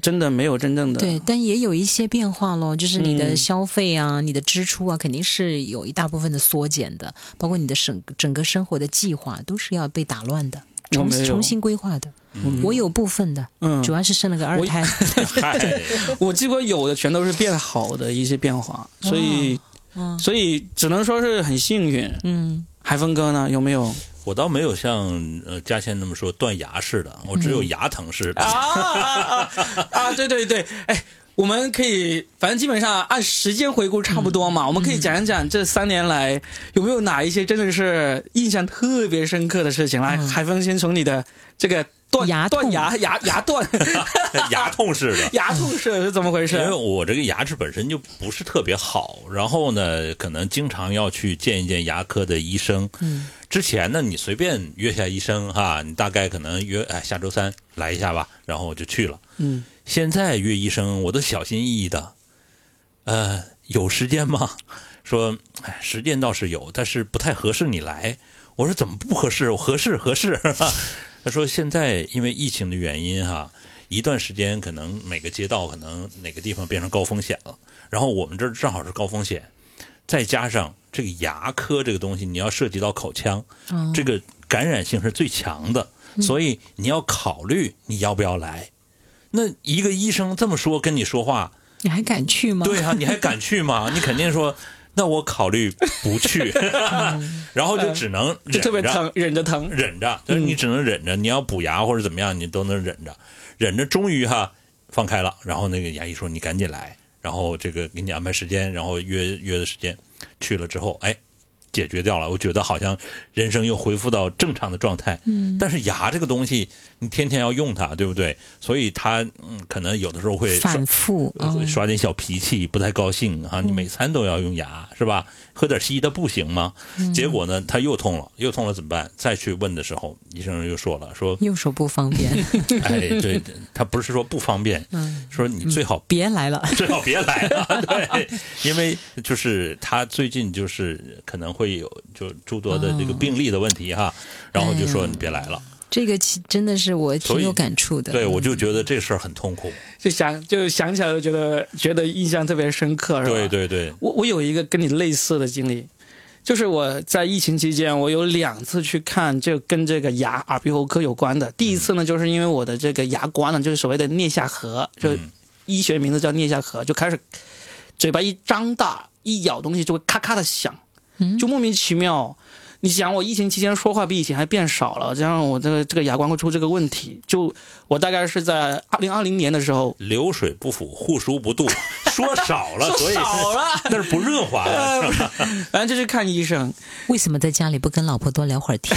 真的没有真正的对，但也有一些变化咯，就是你的嗯消费啊、你的支出啊，肯定是有一大部分的缩减的，包括你的整整个生活的计划都是要被打乱的，重我没有重新规划的。嗯我有部分的，嗯主要是生了个二胎。[laughs] 嗨，我几乎有的全都是变好的一些变化，所以、嗯所以只能说是很幸运。嗯海峰哥呢，有没有？我倒没有像呃嘉倩那么说断崖式的，我只有牙疼式的。啊啊啊啊！对对对，哎，我们可以，反正基本上按时间回顾差不多嘛，我们可以讲一讲这三年来有没有哪一些真的是印象特别深刻的事情。来，嗯海峰先从你的这个断牙断牙牙牙断 [laughs] 牙痛似的。牙痛是是怎么回事因为？我这个牙齿本身就不是特别好，然后呢，可能经常要去见一见牙科的医生。嗯，之前呢，你随便约下医生哈，你大概可能约哎下周三来一下吧，然后我就去了。嗯，现在约医生我都小心翼翼的，呃，有时间吗？[laughs] 说，哎，时间倒是有，但是不太合适你来。我说怎么不合适？我合适合适。[laughs] 他说现在因为疫情的原因哈，一段时间可能每个街道可能哪个地方变成高风险了，然后我们这儿正好是高风险，再加上这个牙科这个东西，你要涉及到口腔，哦这个感染性是最强的，所以你要考虑你要不要来。那一个医生这么说跟你说话，你还敢去吗？对啊，你还敢去吗？你肯定说，那我考虑不去，[laughs] 然后就只能嗯就忍着，特别疼，忍着疼。忍着，就是你只能忍着。你要补牙或者怎么样，你都能忍着，忍着，终于哈放开了。然后那个牙医说你赶紧来，然后这个给你安排时间，然后约约的时间，去了之后，哎。解决掉了，我觉得好像人生又恢复到正常的状态。嗯，但是牙这个东西，你天天要用它，对不对？所以它嗯，可能有的时候会反复。会嗯耍点小脾气，不太高兴啊！你每餐都要用牙是吧？喝点稀的不行吗？结果呢，他又痛了，又痛了怎么办？再去问的时候，医生又说了，说右手不方便，[laughs] 哎，对 [laughs] 他不是说不方便，说你最好别来了。最好别来了，对，因为就是他最近就是可能会有就诸多的这个病例的问题哈，然后就说你别来了，这个其真的是我挺有感触的。对我就觉得这事儿很痛苦，就想就想起来就觉得觉得印象特别深刻，是吧？对对对，我我有一个跟你类似的经历，就是我在疫情期间，我有两次去看就跟这个牙耳鼻喉科有关的。第一次呢，就是因为我的这个牙关呢，就是所谓的颞下颌，就嗯医学名字叫颞下颌，就开始嘴巴一张大，一咬东西就会咔咔的响，就莫名其妙。你想，我疫情期间说话比以前还变少了，这样我这个这个牙关会出这个问题。就我大概是在二零二零年的时候，流水不腐，户枢不蠹，[laughs] 说少了，所以少了，[laughs] 那是不润滑的，[laughs] 是吧？反正就是看医生。为什么在家里不跟老婆多聊会儿天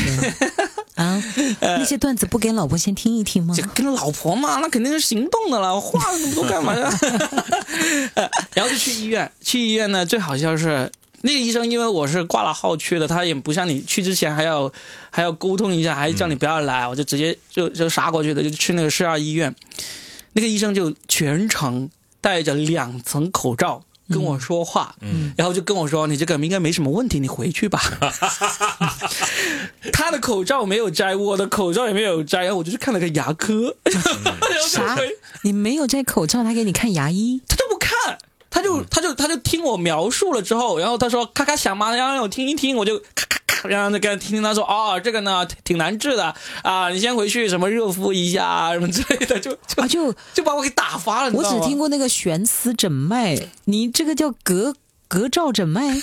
啊？那些段子不给老婆先听一听吗这？跟老婆嘛，那肯定是行动的了，话那么多干嘛呀？然后就去医院，去医院呢，最好笑是那个医生，因为我是挂了号去的，他也不像你去之前还要还要沟通一下，还叫你不要来，我就直接就就杀过去的，就去那个市二医院，那个医生就全程戴着两层口罩，跟我说话，嗯然后就跟我说：“你这个应该没什么问题，你回去吧。[laughs] ”他的口罩没有摘，我的口罩也没有摘，然后我就去看了个牙科，[laughs] 啥？你没有摘口罩，他给你看牙医？他就不看，他就他就他就听我描述了之后，然后他说咔咔响嘛？然后让我听一听，我就咔咔咔，然后跟听听他说哦，这个呢挺难治的啊，你先回去什么热敷一下啊什么之类的，就就啊，就就把我给打发了。我只听过那个悬丝诊脉，你这个叫隔隔罩诊脉，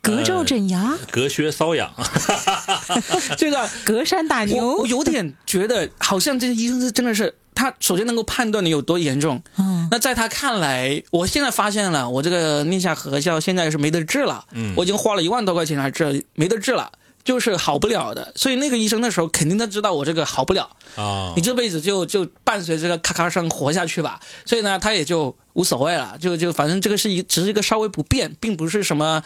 隔罩诊牙，隔靴搔痒，[laughs] 这个隔山打我牛我。有点觉得，好像这些医生是真的是他首先能够判断你有多严重。嗯，那在他看来，我现在发现了，我这个颞下颌笑现在是没得治了。嗯我已经花了一万多块钱来治，没得治了。就是好不了的，所以那个医生那时候肯定他知道我这个好不了，啊你，这辈子就就伴随这个咔咔声活下去吧。所以呢，他也就无所谓了，就就反正这个是一只是一个稍微不变，并不是什么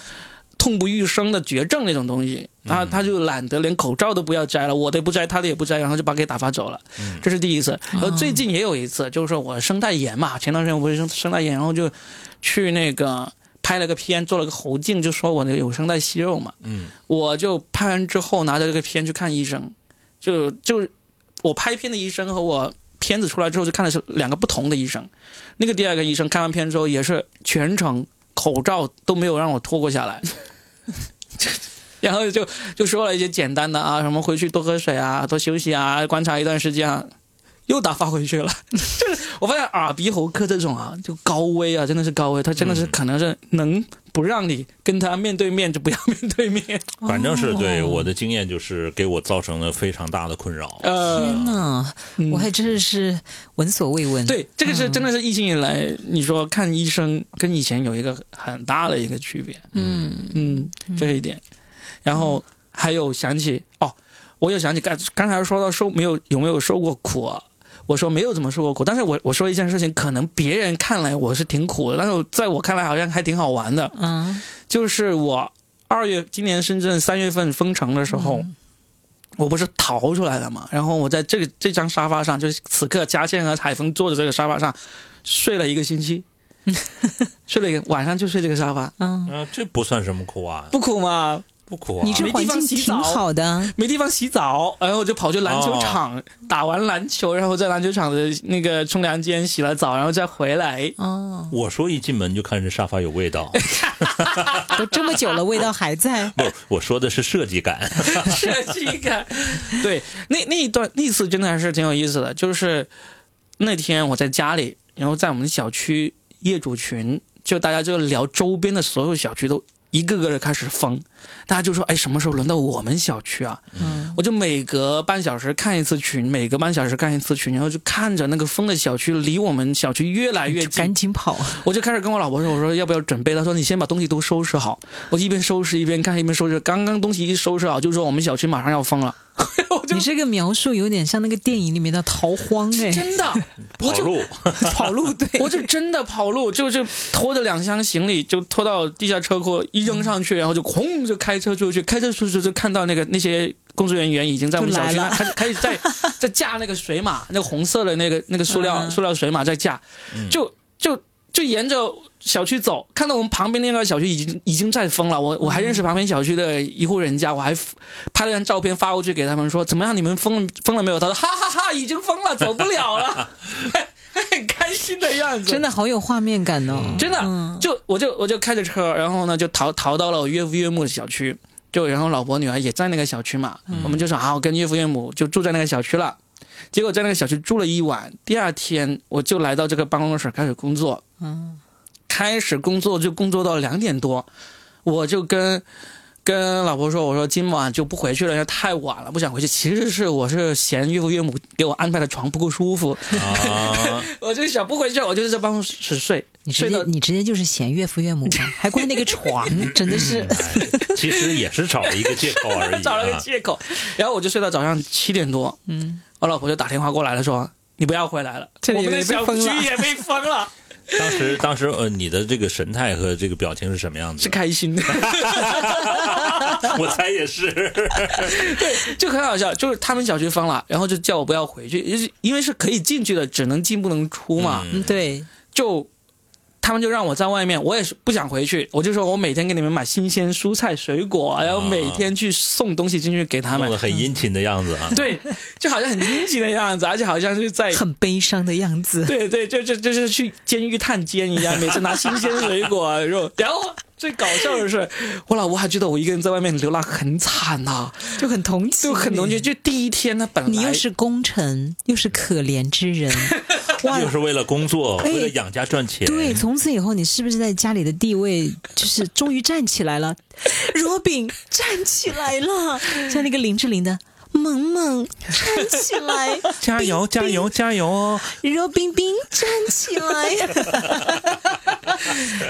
痛不欲生的绝症那种东西。他他就懒得连口罩都不要摘了，我的不摘，他的也不摘，然后就把给打发走了。这是第一次。然后最近也有一次，就是说我声带炎嘛，前段时间我不是声声带炎，然后就去那个拍了个片，做了个喉镜，就说我那个有声带息肉嘛。嗯我就拍完之后拿着这个片去看医生，就就我拍片的医生和我片子出来之后就看的是两个不同的医生。那个第二个医生看完片之后也是全程口罩都没有让我脱过下来，[laughs] 然后就就说了一些简单的啊，什么回去多喝水啊，多休息啊，观察一段时间啊。又打发回去了，[laughs] 就是我发现耳鼻喉科这种啊，就高危啊，真的是高危，他真的是可能是能不让你跟他面对面就不要面对面，[laughs] 反正是对哦我的经验就是给我造成了非常大的困扰。呃，天哪，我还真是闻所未闻。，对，这个是真的是疫情以来，你说看医生跟以前有一个很大的一个区别，嗯，嗯，这一点。然后还有想起哦，我又想起刚刚才说到受没有有没有受过苦啊？我说没有怎么受过苦，但是我我说一件事情，可能别人看来我是挺苦的，但是在我看来好像还挺好玩的。嗯，就是我二月今年深圳三月份封城的时候，我不是逃出来了嘛，然后我在这个这张沙发上，就是此刻佳倩和海峰坐的这个沙发上睡了一个星期，[laughs] 睡了一个晚上就睡这个沙发，嗯，啊，这不算什么苦啊，不苦吗？不苦啊。你这环境挺方洗澡好的，没地方洗澡，然后我就跑去篮球场、打完篮球，然后在篮球场的那个冲凉间洗了澡，然后再回来。哦，我说一进门就看着沙发有味道，[laughs] 都这么久了，味道还在。[laughs] 不，我说的是设计感。[laughs] 设计感。对，那那一段那次真的还是挺有意思的，就是那天我在家里，然后在我们小区业主群，就大家就聊周边的所有小区都。一个个的开始封，大家就说：“哎，什么时候轮到我们小区啊？”嗯，我就每隔半小时看一次群，每隔半小时看一次群，然后就看着那个封的小区离我们小区越来越近赶，紧跑。我就开始跟我老婆说：“我说要不要准备？”她说：“你先把东西都收拾好。”我一边收拾一边看，一边收拾。刚刚东西一收拾好，就说我们小区马上要封了。你这个描述有点像那个电影里面的逃荒哎，真的，[laughs] 跑路，[laughs] 跑路对，[laughs] 我就真的跑路，就就拖着两箱行李就拖到地下车库一扔上去，然后就轰就开车出去，开车出去就看到那个那些工作人员已经在我们小区开始开始在在架那个水马，那个红色的那个那个塑料、嗯。塑料水马在架，就就就沿着小区走，看到我们旁边那个小区已经已经在封了，我我还认识旁边小区的一户人家，我还拍了张照片发过去给他们说怎么样，你们封封了没有？他说哈哈哈已经封了，走不了了，[laughs] 很开心的样子，真的好有画面感哦。真的，嗯。就我就我就开着车，然后呢就逃逃到了我岳父岳母的小区，就然后老婆女儿也在那个小区嘛，我们就说啊，我跟岳父岳母就住在那个小区了。结果在那个小区住了一晚，第二天我就来到这个办公室开始工作，嗯，开始工作就工作到两点多，我就跟跟老婆说，我说今晚就不回去了，因为太晚了，不想回去。其实是我是嫌岳父岳母给我安排的床不够舒服，啊，[laughs] 我就想不回去，我就在办公室睡，你直接你直接就是嫌岳父岳母吗，[laughs] 还怪那个床，真的是。[laughs] 哎其实也是找了一个借口而已找了个啊。借口，然后我就睡到早上七点多，嗯，我老婆就打电话过来了，说你不要回来了，这里我们的小区也被封了，当时当时呃，你的这个神态和这个表情是什么样子是？开心的，[laughs] 我猜也是。[laughs] 对就很好笑，就是他们小区封了，然后就叫我不要回去，因为因为是可以进去的，只能进不能出嘛，嗯，对，就他们就让我在外面，我也是不想回去，我就说我每天给你们买新鲜蔬菜水果，然后每天去送东西进去给他们弄得。很殷勤的样子啊。[laughs] 对，就好像很殷勤的样子，[laughs] 而且好像是在很悲伤的样子。对对，就就就是去监狱探监一样，每次拿新鲜水果啊肉。然后最搞笑的是，[laughs] 我老婆还觉得我一个人在外面流浪很惨呐、就很同情，就很同情。就第一天呢，本来你又是功臣，又是可怜之人，[laughs] 哇！又是为了工作，哎为了养家赚钱。对，从此以后你是不是在家里的地位就是终于站起来了？[laughs] 若饼站起来了，像那个林志玲的萌萌站起来，[laughs] 加油加油加油哦！肉冰冰站起来，[laughs]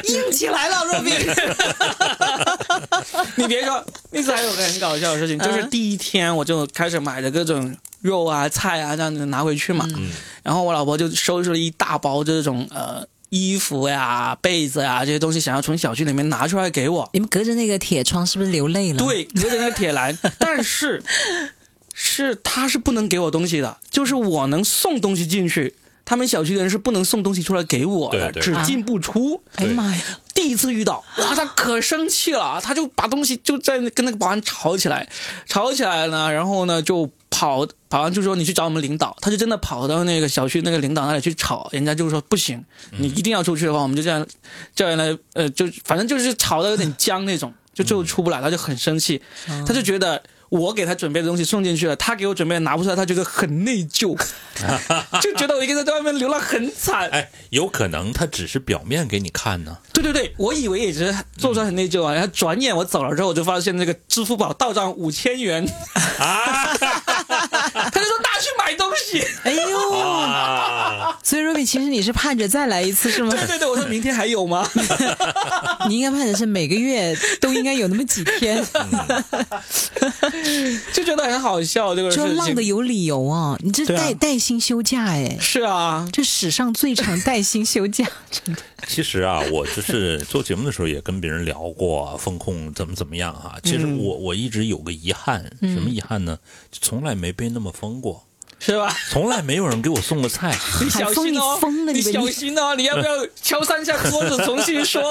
硬起来了，肉冰。[laughs] 你别说，那次还有个很搞笑的事情，就是第一天我就开始买的各种肉啊、菜啊这样子拿回去嘛，然后我老婆就收拾了一大包这种呃衣服呀、被子呀这些东西，想要从小区里面拿出来给我。你们隔着那个铁窗是不是流泪了？，对，隔着那个铁栏，但是是他是不能给我东西的，就是我能送东西进去，他们小区的人是不能送东西出来给我的，对对只进不出。哎呀妈呀！第一次遇到，哇，他可生气了，他就把东西就在那跟那个保安吵起来，吵起来呢，然后呢就跑，保安就说你去找我们领导，他就真的跑到那个小区那个领导那里去吵，人家就说不行，你一定要出去的话，我们就这样叫人来，呃，就反正就是吵得有点僵那种，就最后出不来，他就很生气，他就觉得。我给他准备的东西送进去了，他给我准备的拿不出来，他觉得很内疚，[laughs] 就觉得我一个人在外面流浪很惨。哎，有可能他只是表面给你看呢。对对对，我以为也是做出来很内疚啊，然后转眼我走了之后，我就发现那个支付宝到账五千元，啊 [laughs] 他就说拿去买东西。哎呦，啊！所以若饼，其实你是盼着再来一次是吗？对对对，我说明天还有吗？[laughs] 你应该盼的是每个月都应该有那么几天，[laughs] 就觉得很好笑这个事就浪的。有理由啊！你这带带薪休假哎，是啊，这史上最长带薪休假，真的。[laughs] 其实啊，我就是做节目的时候也跟别人聊过风控怎么怎么样哈、其实我我一直有个遗憾，什么遗憾呢？就从来没被那么封过，是吧？从来没有人给我送过菜。[laughs] 你小心哦疯了，你你小心哦！你要不要敲三下桌子重新说？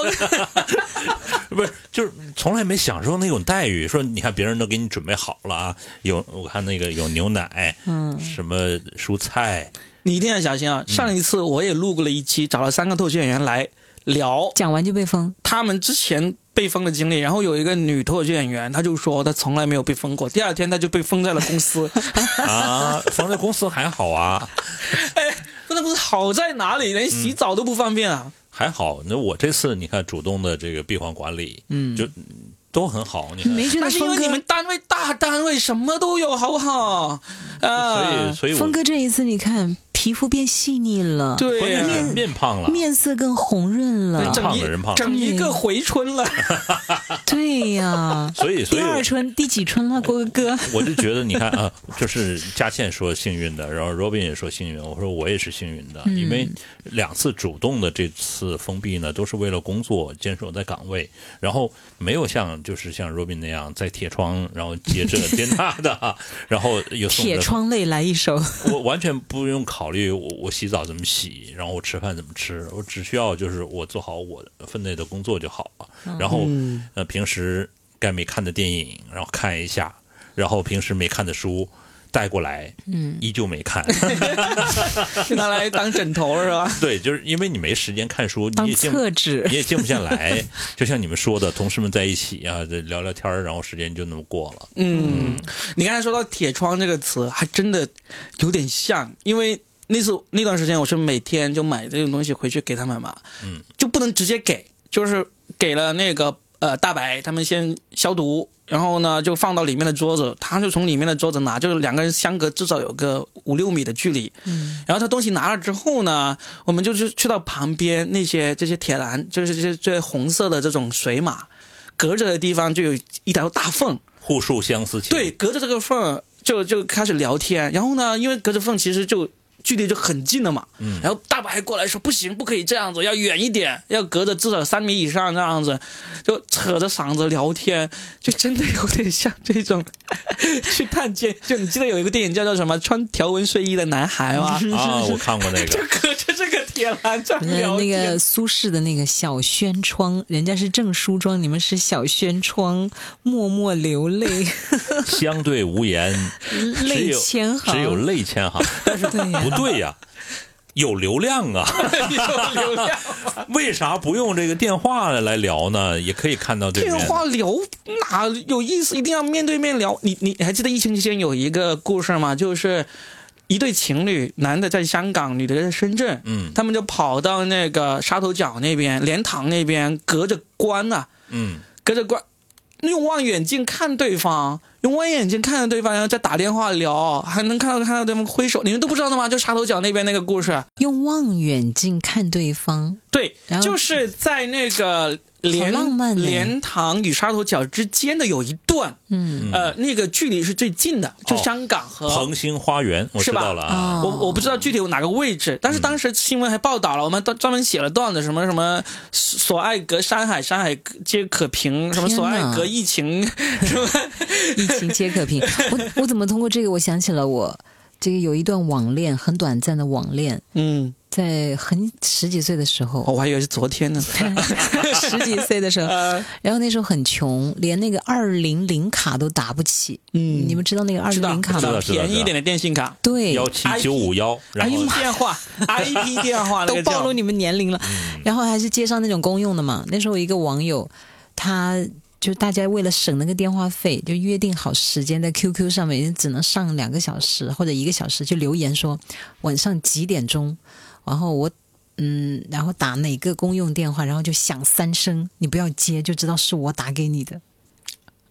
[laughs] 不是，就是从来没享受那种待遇。说你看别人都给你准备好了啊，有我看那个有牛奶，嗯，什么蔬菜，你一定要小心啊！上一次我也录过了一期，找了三个脱口秀演员来聊讲完就被封，他们之前被封的经历，然后有一个女脱口秀演员，她就说她从来没有被封过，第二天她就被封在了公司。[laughs] 啊，封在公司还好啊，[laughs] 哎那不是好在哪里？连洗澡都不方便啊！还好。那我这次你看主动的这个闭环管理，嗯，就都很好。你看，没觉得那是因为，你们单位大单位什么都有，好不好？啊所啊以，所以峰哥这一次你看皮肤变细腻了，对关键是啊，面胖了，面色更红润了，整一胖的人胖整一个回春了。[laughs] 对呀。所以所以第二春第几春了，郭哥？哥？[laughs] 我就觉得你看啊，就是佳倩说幸运的，然后 Robin 也说幸运，我说我也是幸运的，因为两次主动的这次封闭呢，都是为了工作坚守在岗位，然后没有像就是像 Robin 那样在铁窗，然后接着 [laughs] 接纳的啊，然后有铁窗泪来一首，我完全不用考虑我我洗澡怎么洗，然后我吃饭怎么吃，我只需要就是我做好我分内的工作就好了。然后、呃平时该没看的电影，然后看一下，然后平时没看的书带过来，嗯，依旧没看。[laughs] 拿来当枕头了是吧？[laughs] 对，就是因为你没时间看书，你当也静厕纸你也静不下来。[laughs] 就像你们说的，同事们在一起啊，聊聊天儿然后时间就那么过了。嗯，你刚才说到“铁窗”这个词，还真的有点像，因为那次那段时间我是每天就买这种东西回去给他们嘛，嗯，就不能直接给，就是给了那个呃大白他们先消毒，然后呢就放到里面的桌子，他就从里面的桌子拿，就是两个人相隔至少有个五六米的距离，嗯，然后他东西拿了之后呢，我们就是去到旁边那些这些铁栏，就是这些这红色的这种水马。隔着的地方就有一条大缝，互诉相思情。对，，隔着这个缝就就开始聊天，然后呢，因为隔着缝其实就距离就很近了嘛，嗯，然后大白过来说不行，不可以这样子，要远一点，要隔着至少三米以上这样子，就扯着嗓子聊天，就真的有点像这种 [laughs] 去探监。就你记得有一个电影叫做什么《穿条纹睡衣的男孩》吗？[laughs] 啊，我看过那个。[laughs] 那聊那个苏轼的那个小轩窗，人家是正梳妆，你们是小轩窗，默默流泪，[laughs] 相对无言，只泪有千行，只有泪千行。但是对呀不对呀，有流量啊，[laughs] 有流量。为啥不用这个电话来聊呢？也可以看到这个电话聊哪有意思？一定要面对面聊。你你你还记得疫情期间有一个故事吗？就是一对情侣，男的在香港，女的在深圳，嗯他们就跑到那个沙头角那边、莲塘那边，隔着关啊，嗯，隔着关，用望远镜看对方，用望远镜看着对方，然后再打电话聊，还能看到看到对方挥手。你们都不知道的吗？就沙头角那边那个故事。用望远镜看对方，对然，后就是在那个莲浪漫呢。莲塘与沙头角之间的有一段，嗯，呃，那个距离是最近的，就哦香港和。恒星花园，我是吧？知道了我我不知道具体有哪个位置，但是当时新闻还报道了，我们都专门写了段子，什么什么所爱隔山海，山海皆可平，什么天所爱哪。隔疫情，[laughs] 什么 [laughs] 疫情皆可平。我我怎么通过这个，我想起了我这个有一段网恋，很短暂的网恋，嗯，在很十几岁的时候，哦我还以为是昨天呢。[laughs] 十几岁的时候，呃，然后那时候很穷，连那个二零零卡都打不起。嗯你们知道那个二零零卡吗知道？知道便宜一点的电信卡对，幺七九五幺，然后电话，IP 电话都暴露你们年龄了。然后还是街上那种公用的嘛。那时候一个网友，他就大家为了省那个电话费，就约定好时间在 QQ 上面只能上两个小时或者一个小时，就留言说晚上几点钟，然后我。嗯，然后打哪个公用电话，然后就响三声，你不要接，就知道是我打给你的。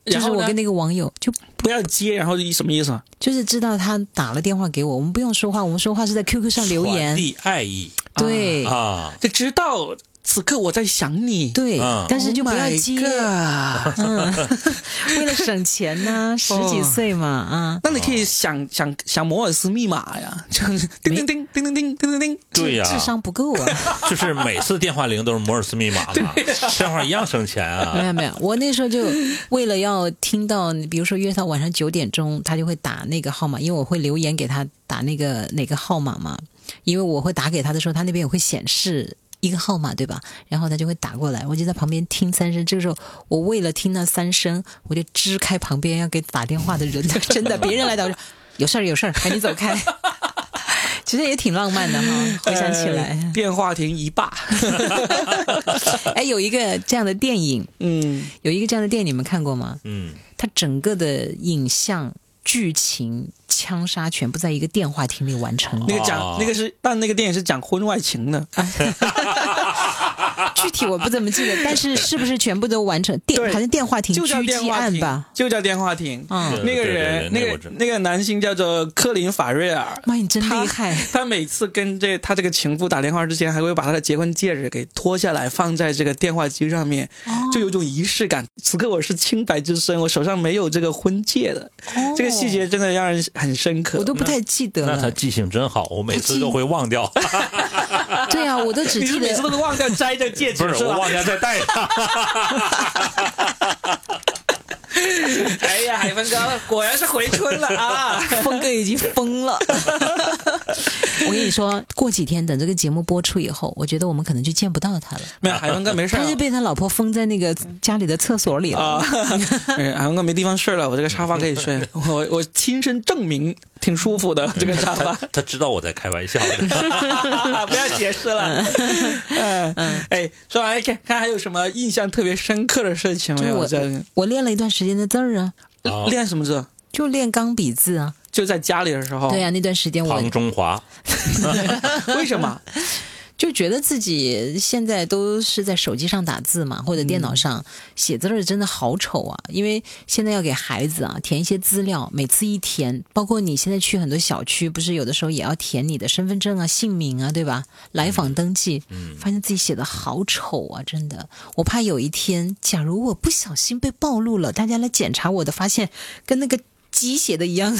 就是我跟那个网友，就不要接，然后什么意思啊？就是知道他打了电话给我，我们不用说话，我们说话是在 QQ 上留传言。递爱意对、啊，就知道此刻我在想你。对、嗯但是就不要 Oh 接。[laughs] 为了省钱呢、十几岁嘛啊。那你可以想想想摩尔斯密码呀，就是叮叮叮叮叮叮叮叮叮。对呀、智商不够啊！[laughs] 就是每次电话铃都是摩尔斯密码嘛，这样一样省钱啊。没有没有，我那时候就为了要听到，比如说约他晚上九点钟，他就会打那个号码，因为我会留言给他打那个哪个号码嘛，因为我会打给他的时候，他那边也会显示。一个号码对吧？然后他就会打过来，我就在旁边听三声。这个时候，我为了听那三声，我就支开旁边要给打电话的人。[laughs] 真的，别人来打，我说有事儿有事儿，赶紧走开。[laughs] 其实也挺浪漫的哈，[laughs] 回想起来。呃电话亭一霸。哎，有一个这样的电影，嗯，有一个这样的电影，你们看过吗？嗯，它整个的影像、剧情、枪杀全部在一个电话亭里完成的。那个讲哦那个是，但那个电影是讲婚外情的。[laughs] [laughs] 具体我不怎么记得，但是是不是全部都完成？电好像电话亭就叫电话亭吧？，就叫电话亭。嗯，那个人，那个那个男星叫做科林法瑞尔。妈，你真厉害！他每次跟这他这个情妇打电话之前，还会把他的结婚戒指给脱下来，放在这个电话机上面，就有种仪式感。此刻我是清白之身，我手上没有这个婚戒的，哦这个细节真的让人很深刻。我都不太记得了。那他记性真好，我每次都会忘掉，对啊，[laughs] 我都只你记得是每次都忘掉摘这戒指不是我？忘掉再戴它。[laughs] [laughs] 哎呀，海峰哥果然是回春了啊！[laughs] 峰哥已经疯了。[laughs] 我跟你说，过几天等这个节目播出以后，我觉得我们可能就见不到他了。没有，海峰哥没事他是被他老婆封在那个家里的厕所里了。啊，哎海峰哥没地方睡了，我这个沙发可以睡，我我亲身证明挺舒服的这个沙发他。知道我在开玩笑的，不要解释了。嗯，哎，说完看看还有什么印象特别深刻的事情没有？我这我练了一段时间的字儿啊，啊练什么字？就练钢笔字啊。就在家里的时候。对啊，那段时间我庞中华，[laughs] 为什么？就觉得自己现在都是在手机上打字嘛，或者电脑上写字儿，真的好丑啊！因为现在要给孩子啊填一些资料，每次一填，包括你现在去很多小区，不是有的时候也要填你的身份证啊、姓名啊，对吧？来访登记，发现自己写的好丑啊！真的，我怕有一天，假如我不小心被暴露了，大家来检查我的，发现跟那个鸡写的一样。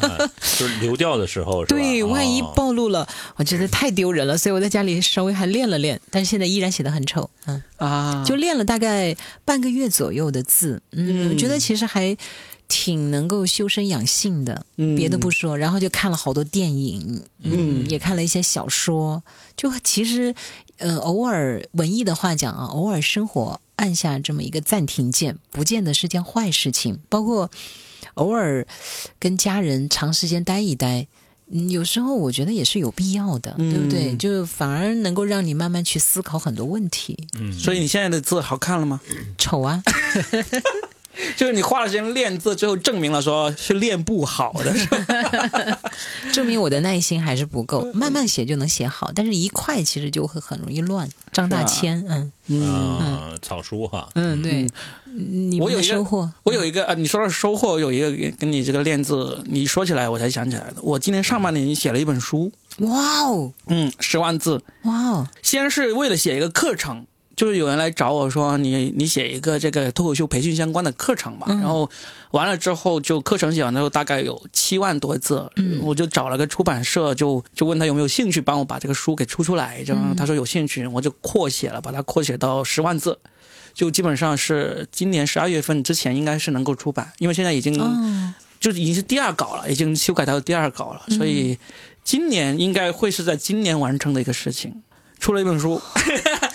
啊就是流掉的时候是吧？对，万一哦暴露了，我觉得太丢人了，所以我在家里稍微还练了练，但是现在依然写的很丑，嗯，啊，就练了大概半个月左右的字，嗯，嗯我觉得其实还挺能够修身养性的，嗯别的不说，然后就看了好多电影，嗯，也看了一些小说，就其实，呃，偶尔文艺的话讲啊，偶尔生活按下这么一个暂停键，不见得是件坏事情。包括偶尔跟家人长时间待一待，嗯，有时候我觉得也是有必要的，对不对？嗯就反而能够让你慢慢去思考很多问题。嗯，所以你现在的字好看了吗？丑啊，[laughs] 就是你花了时间练字，最后证明了说是练不好的，是吧 [laughs] 证明我的耐心还是不够，慢慢写就能写好，但是一快其实就会很容易乱。张大千，嗯嗯。啊，草书哈，嗯，对，你我有收获，我有一个呃，你说到收获，有一个跟你这个练字，你说起来我才想起来的。我今年上半年写了一本书，哇哦，嗯，十万字。哇哦，先是为了写一个课程，就是有人来找我说你你写一个这个脱口秀培训相关的课程吧。然后完了之后，就课程写完之后大概有七万多字，嗯我就找了个出版社，就就问他有没有兴趣帮我把这个书给出出来。这样他说有兴趣，我就扩写了，把它扩写到十万字。就基本上是今年十二月份之前应该是能够出版，因为现在已经、哦，就是已经是第二稿了，已经修改到第二稿了，所以今年应该会是在今年完成的一个事情。出了一本书，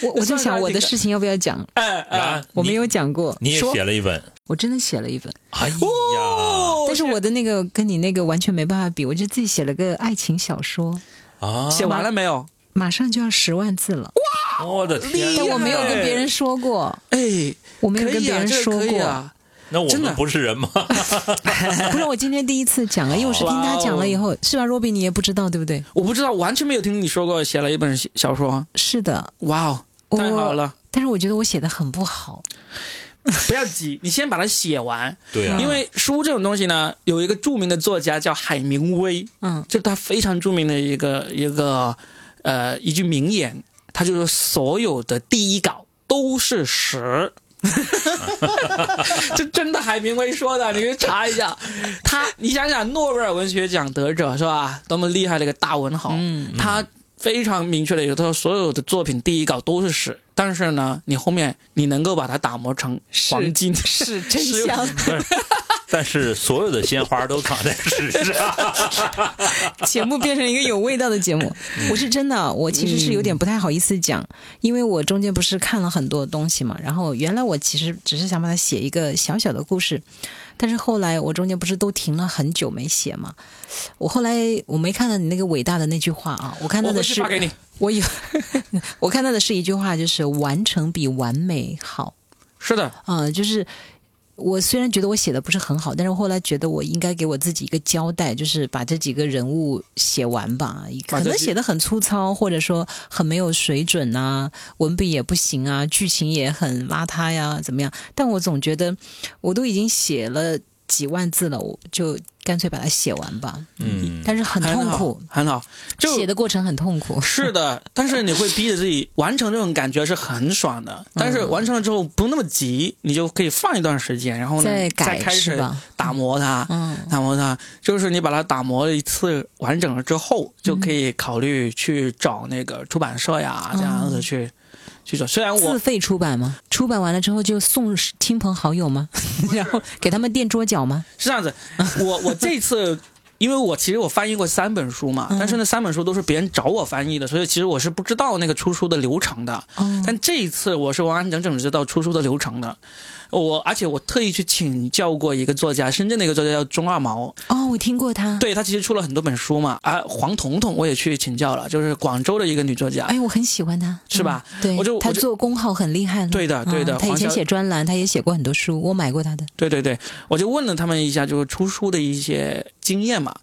我我在想 [laughs] 我的事情要不要讲，[laughs] 哎哎，啊，我没有讲过，你也写了一本，我真的写了一本，哎呀，哦但是我的那个跟你那个完全没办法比，我就自己写了个爱情小说，啊，写完了没有？马上就要十万字了，我的天但我没有跟别人说过，哎，我没有跟别人说过。那我真的们不是人吗？[laughs] 不是我今天第一次讲了，因为我是听他讲了以后，是吧？若比你也不知道对不对？我不知道，完全没有听你说过写了一本小说。是的，哇哦，我太好了！但是我觉得我写的很不好，不要急，[laughs] 你先把它写完。对啊，因为书这种东西呢，有一个著名的作家叫海明威，嗯，这是他非常著名的一个一个呃一句名言，他就说所有的第一稿都是屎。[laughs] 这真的海明威说的，你去查一下。他，你想想，诺贝尔文学奖得者是吧？多么厉害的一个大文豪。嗯他非常明确的有，他说所有的作品第一稿都是屎，但是呢，你后面你能够把它打磨成黄金，是真是香。[laughs] 但是所有的鲜花都长在纸上。[laughs] 节目变成一个有味道的节目。我是真的，我其实是有点不太好意思讲，因为我中间不是看了很多东西嘛，然后原来我其实只是想把它写一个小小的故事，但是后来我中间不是都停了很久没写嘛，我后来我没看到你那个伟大的那句话啊，我看到的是给你。我有 [laughs] 我看到的是一句话，就是完成比完美好。是的，嗯、就是我虽然觉得我写的不是很好，但是后来觉得我应该给我自己一个交代，就是把这几个人物写完吧。可能写的很粗糙，或者说很没有水准啊，文笔也不行啊，剧情也很邋遢呀，怎么样？但我总觉得我都已经写了几万字了，我就干脆把它写完吧。嗯，但是很痛苦，很好，就写的过程很痛苦。是的，但是你会逼着自己完成这种感觉是很爽的。[laughs] 但是完成了之后不那么急，你就可以放一段时间，然后呢再改开始打磨它，嗯打磨它，就是你把它打磨了一次完整了之后，就可以考虑去找那个出版社呀，这样子去去找。虽然我自费出版吗？出版完了之后就送亲朋好友吗？[laughs] 然后给他们垫桌脚吗？是这样子，我我这次。因为我其实我翻译过三本书嘛，但是那三本书都是别人找我翻译的，所以其实我是不知道那个出书的流程的。哦，但这一次我是完完整整知道出书的流程的。我而且我特意去请教过一个作家，深圳的一个作家叫钟二毛，哦，我听过他。对他其实出了很多本书嘛。啊，黄彤彤我也去请教了，就是广州的一个女作家。哎，我很喜欢她，是吧嗯对，我就她做工号很厉害了。对的对的嗯他以前写专栏，她也写过很多书，我买过她的。对对对，我就问了他们一下，就是出书的一些经验嘛。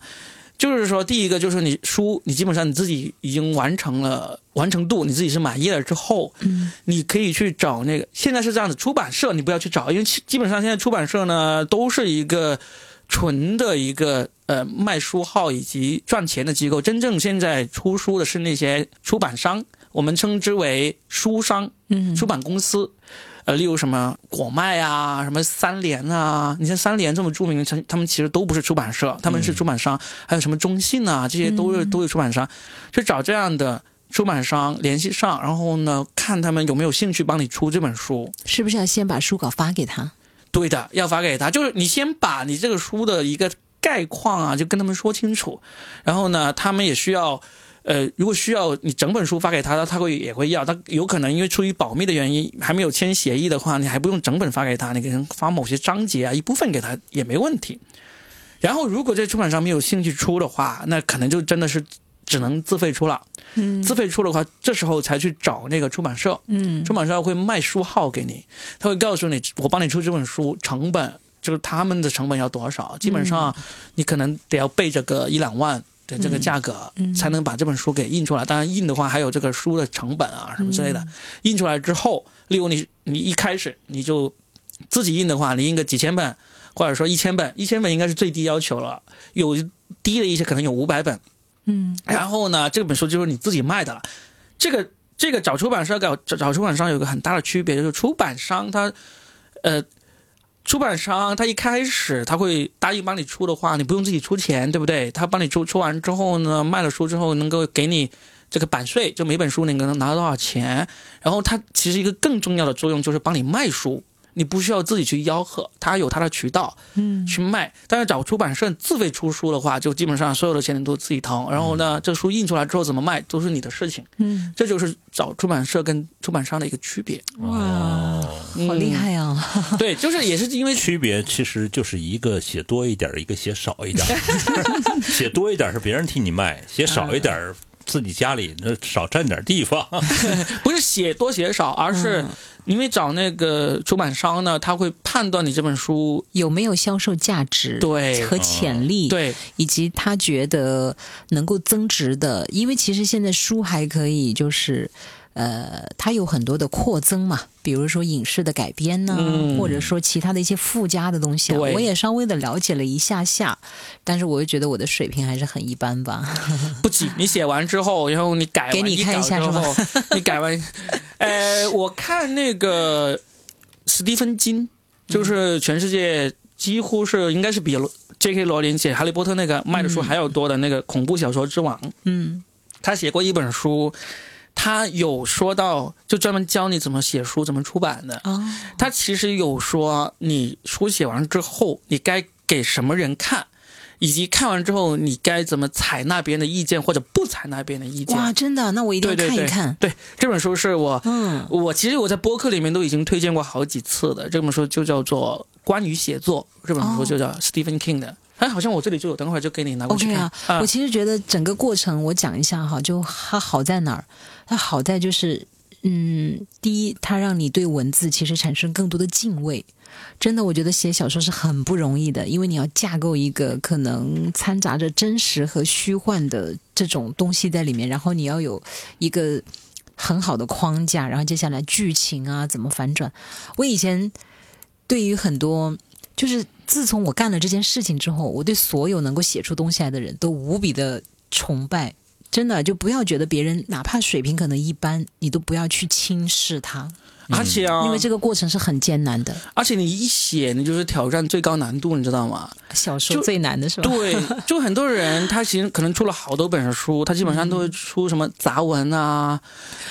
就是说，第一个就是你书，你基本上你自己已经完成了完成度，你自己是满意了之后，嗯你可以去找那个。现在是这样子，出版社你不要去找，因为基本上现在出版社呢都是一个纯的一个呃卖书号以及赚钱的机构。真正现在出书的是那些出版商，我们称之为书商。嗯，出版公司，呃，例如什么果麦啊，什么三联啊，你像三联这么著名，的他们其实都不是出版社，他们是出版商，还有什么中信啊，这些都是、都是出版商，就找这样的出版商联系上，然后呢，看他们有没有兴趣帮你出这本书。是不是要先把书稿发给他？对的，要发给他。就是你先把你这个书的一个概况啊，就跟他们说清楚。然后呢，他们也需要，呃，如果需要你整本书发给他，他会也会要。他有可能因为出于保密的原因，还没有签协议的话，你还不用整本发给他，你可能发某些章节啊一部分给他也没问题。然后，如果这出版商没有兴趣出的话，那可能就真的是只能自费出了。嗯自费出的话，这时候才去找那个出版社。嗯出版社会卖书号给你，他会告诉你，我帮你出这本书成本就是他们的成本要多少，基本上你可能得要备着个一两万的这个价格，才能把这本书给印出来。当然印的话还有这个书的成本啊什么之类的。印出来之后，例如你你一开始你就自己印的话，你印个几千本，或者说一千本，一千本应该是最低要求了，有低的一些可能有五百本。嗯然后呢，这本书就是你自己卖的了。这个这个找出版社找找找出版商有个很大的区别，就是出版商他呃。出版商他一开始他会答应帮你出的话，你不用自己出钱，对不对？他帮你出出完之后呢，卖了书之后能够给你这个版税，就每本书你能拿到多少钱。然后他其实一个更重要的作用就是帮你卖书，你不需要自己去吆喝，他有他的渠道。嗯去卖。但是找出版社自费出书的话，就基本上所有的钱你都自己掏。然后呢，这书印出来之后怎么卖都是你的事情。嗯，这就是找出版社跟出版商的一个区别。哇，哦好厉害啊！对，就是也是因为 [laughs] 区别其实就是一个写多一点，一个写少一点。[laughs] 写多一点是别人替你卖，写少一点儿自己家里那少占点地方。[laughs] 不是写多写少，而是因为找那个出版商呢，他会判断你这本书有没有销售价值？对和潜力，，对以及他觉得能够增值的，因为其实现在书还可以就是。呃，它有很多的扩增嘛，比如说影视的改编呢、嗯或者说其他的一些附加的东西、啊。我也稍微的了解了一下下，但是我又觉得我的水平还是很一般吧。[laughs] 不急，你写完之后，然后你改完给你看一下稿之后，[laughs] 你改完，呃，我看那个史蒂芬金，就是全世界几乎是应该是比罗 J.K. 罗琳写《哈利波特》那个卖的书还要多的那个恐怖小说之王，嗯他写过一本书，他有说到，就专门教你怎么写书、怎么出版的。啊，他其实有说，你书写完之后，你该给什么人看，以及看完之后你该怎么采纳别人的意见或者不采纳别人的意见。哇，真的，那我一定要对对对，看一看。对，这本书是我，嗯我其实我在播客里面都已经推荐过好几次的。这本书就叫做《关于写作》，这本书就叫 Stephen King 的。哎，好像我这里就有，等会儿就给你拿过去 OK 看。啊，我其实觉得整个过程我讲一下哈，就它好在哪儿？它好在就是，嗯，第一，它让你对文字其实产生更多的敬畏。真的，我觉得写小说是很不容易的，因为你要架构一个可能掺杂着真实和虚幻的这种东西在里面，然后你要有一个很好的框架，然后接下来剧情啊怎么反转。我以前对于很多就是自从我干了这件事情之后，我对所有能够写出东西来的人都无比的崇拜。真的，就不要觉得别人哪怕水平可能一般，你都不要去轻视他，而且啊，因为这个过程是很艰难的。而且你一写，你就是挑战最高难度，你知道吗？小说最难的是吧？对，就很多人他其实可能出了好多本书，他基本上都会出什么杂文啊，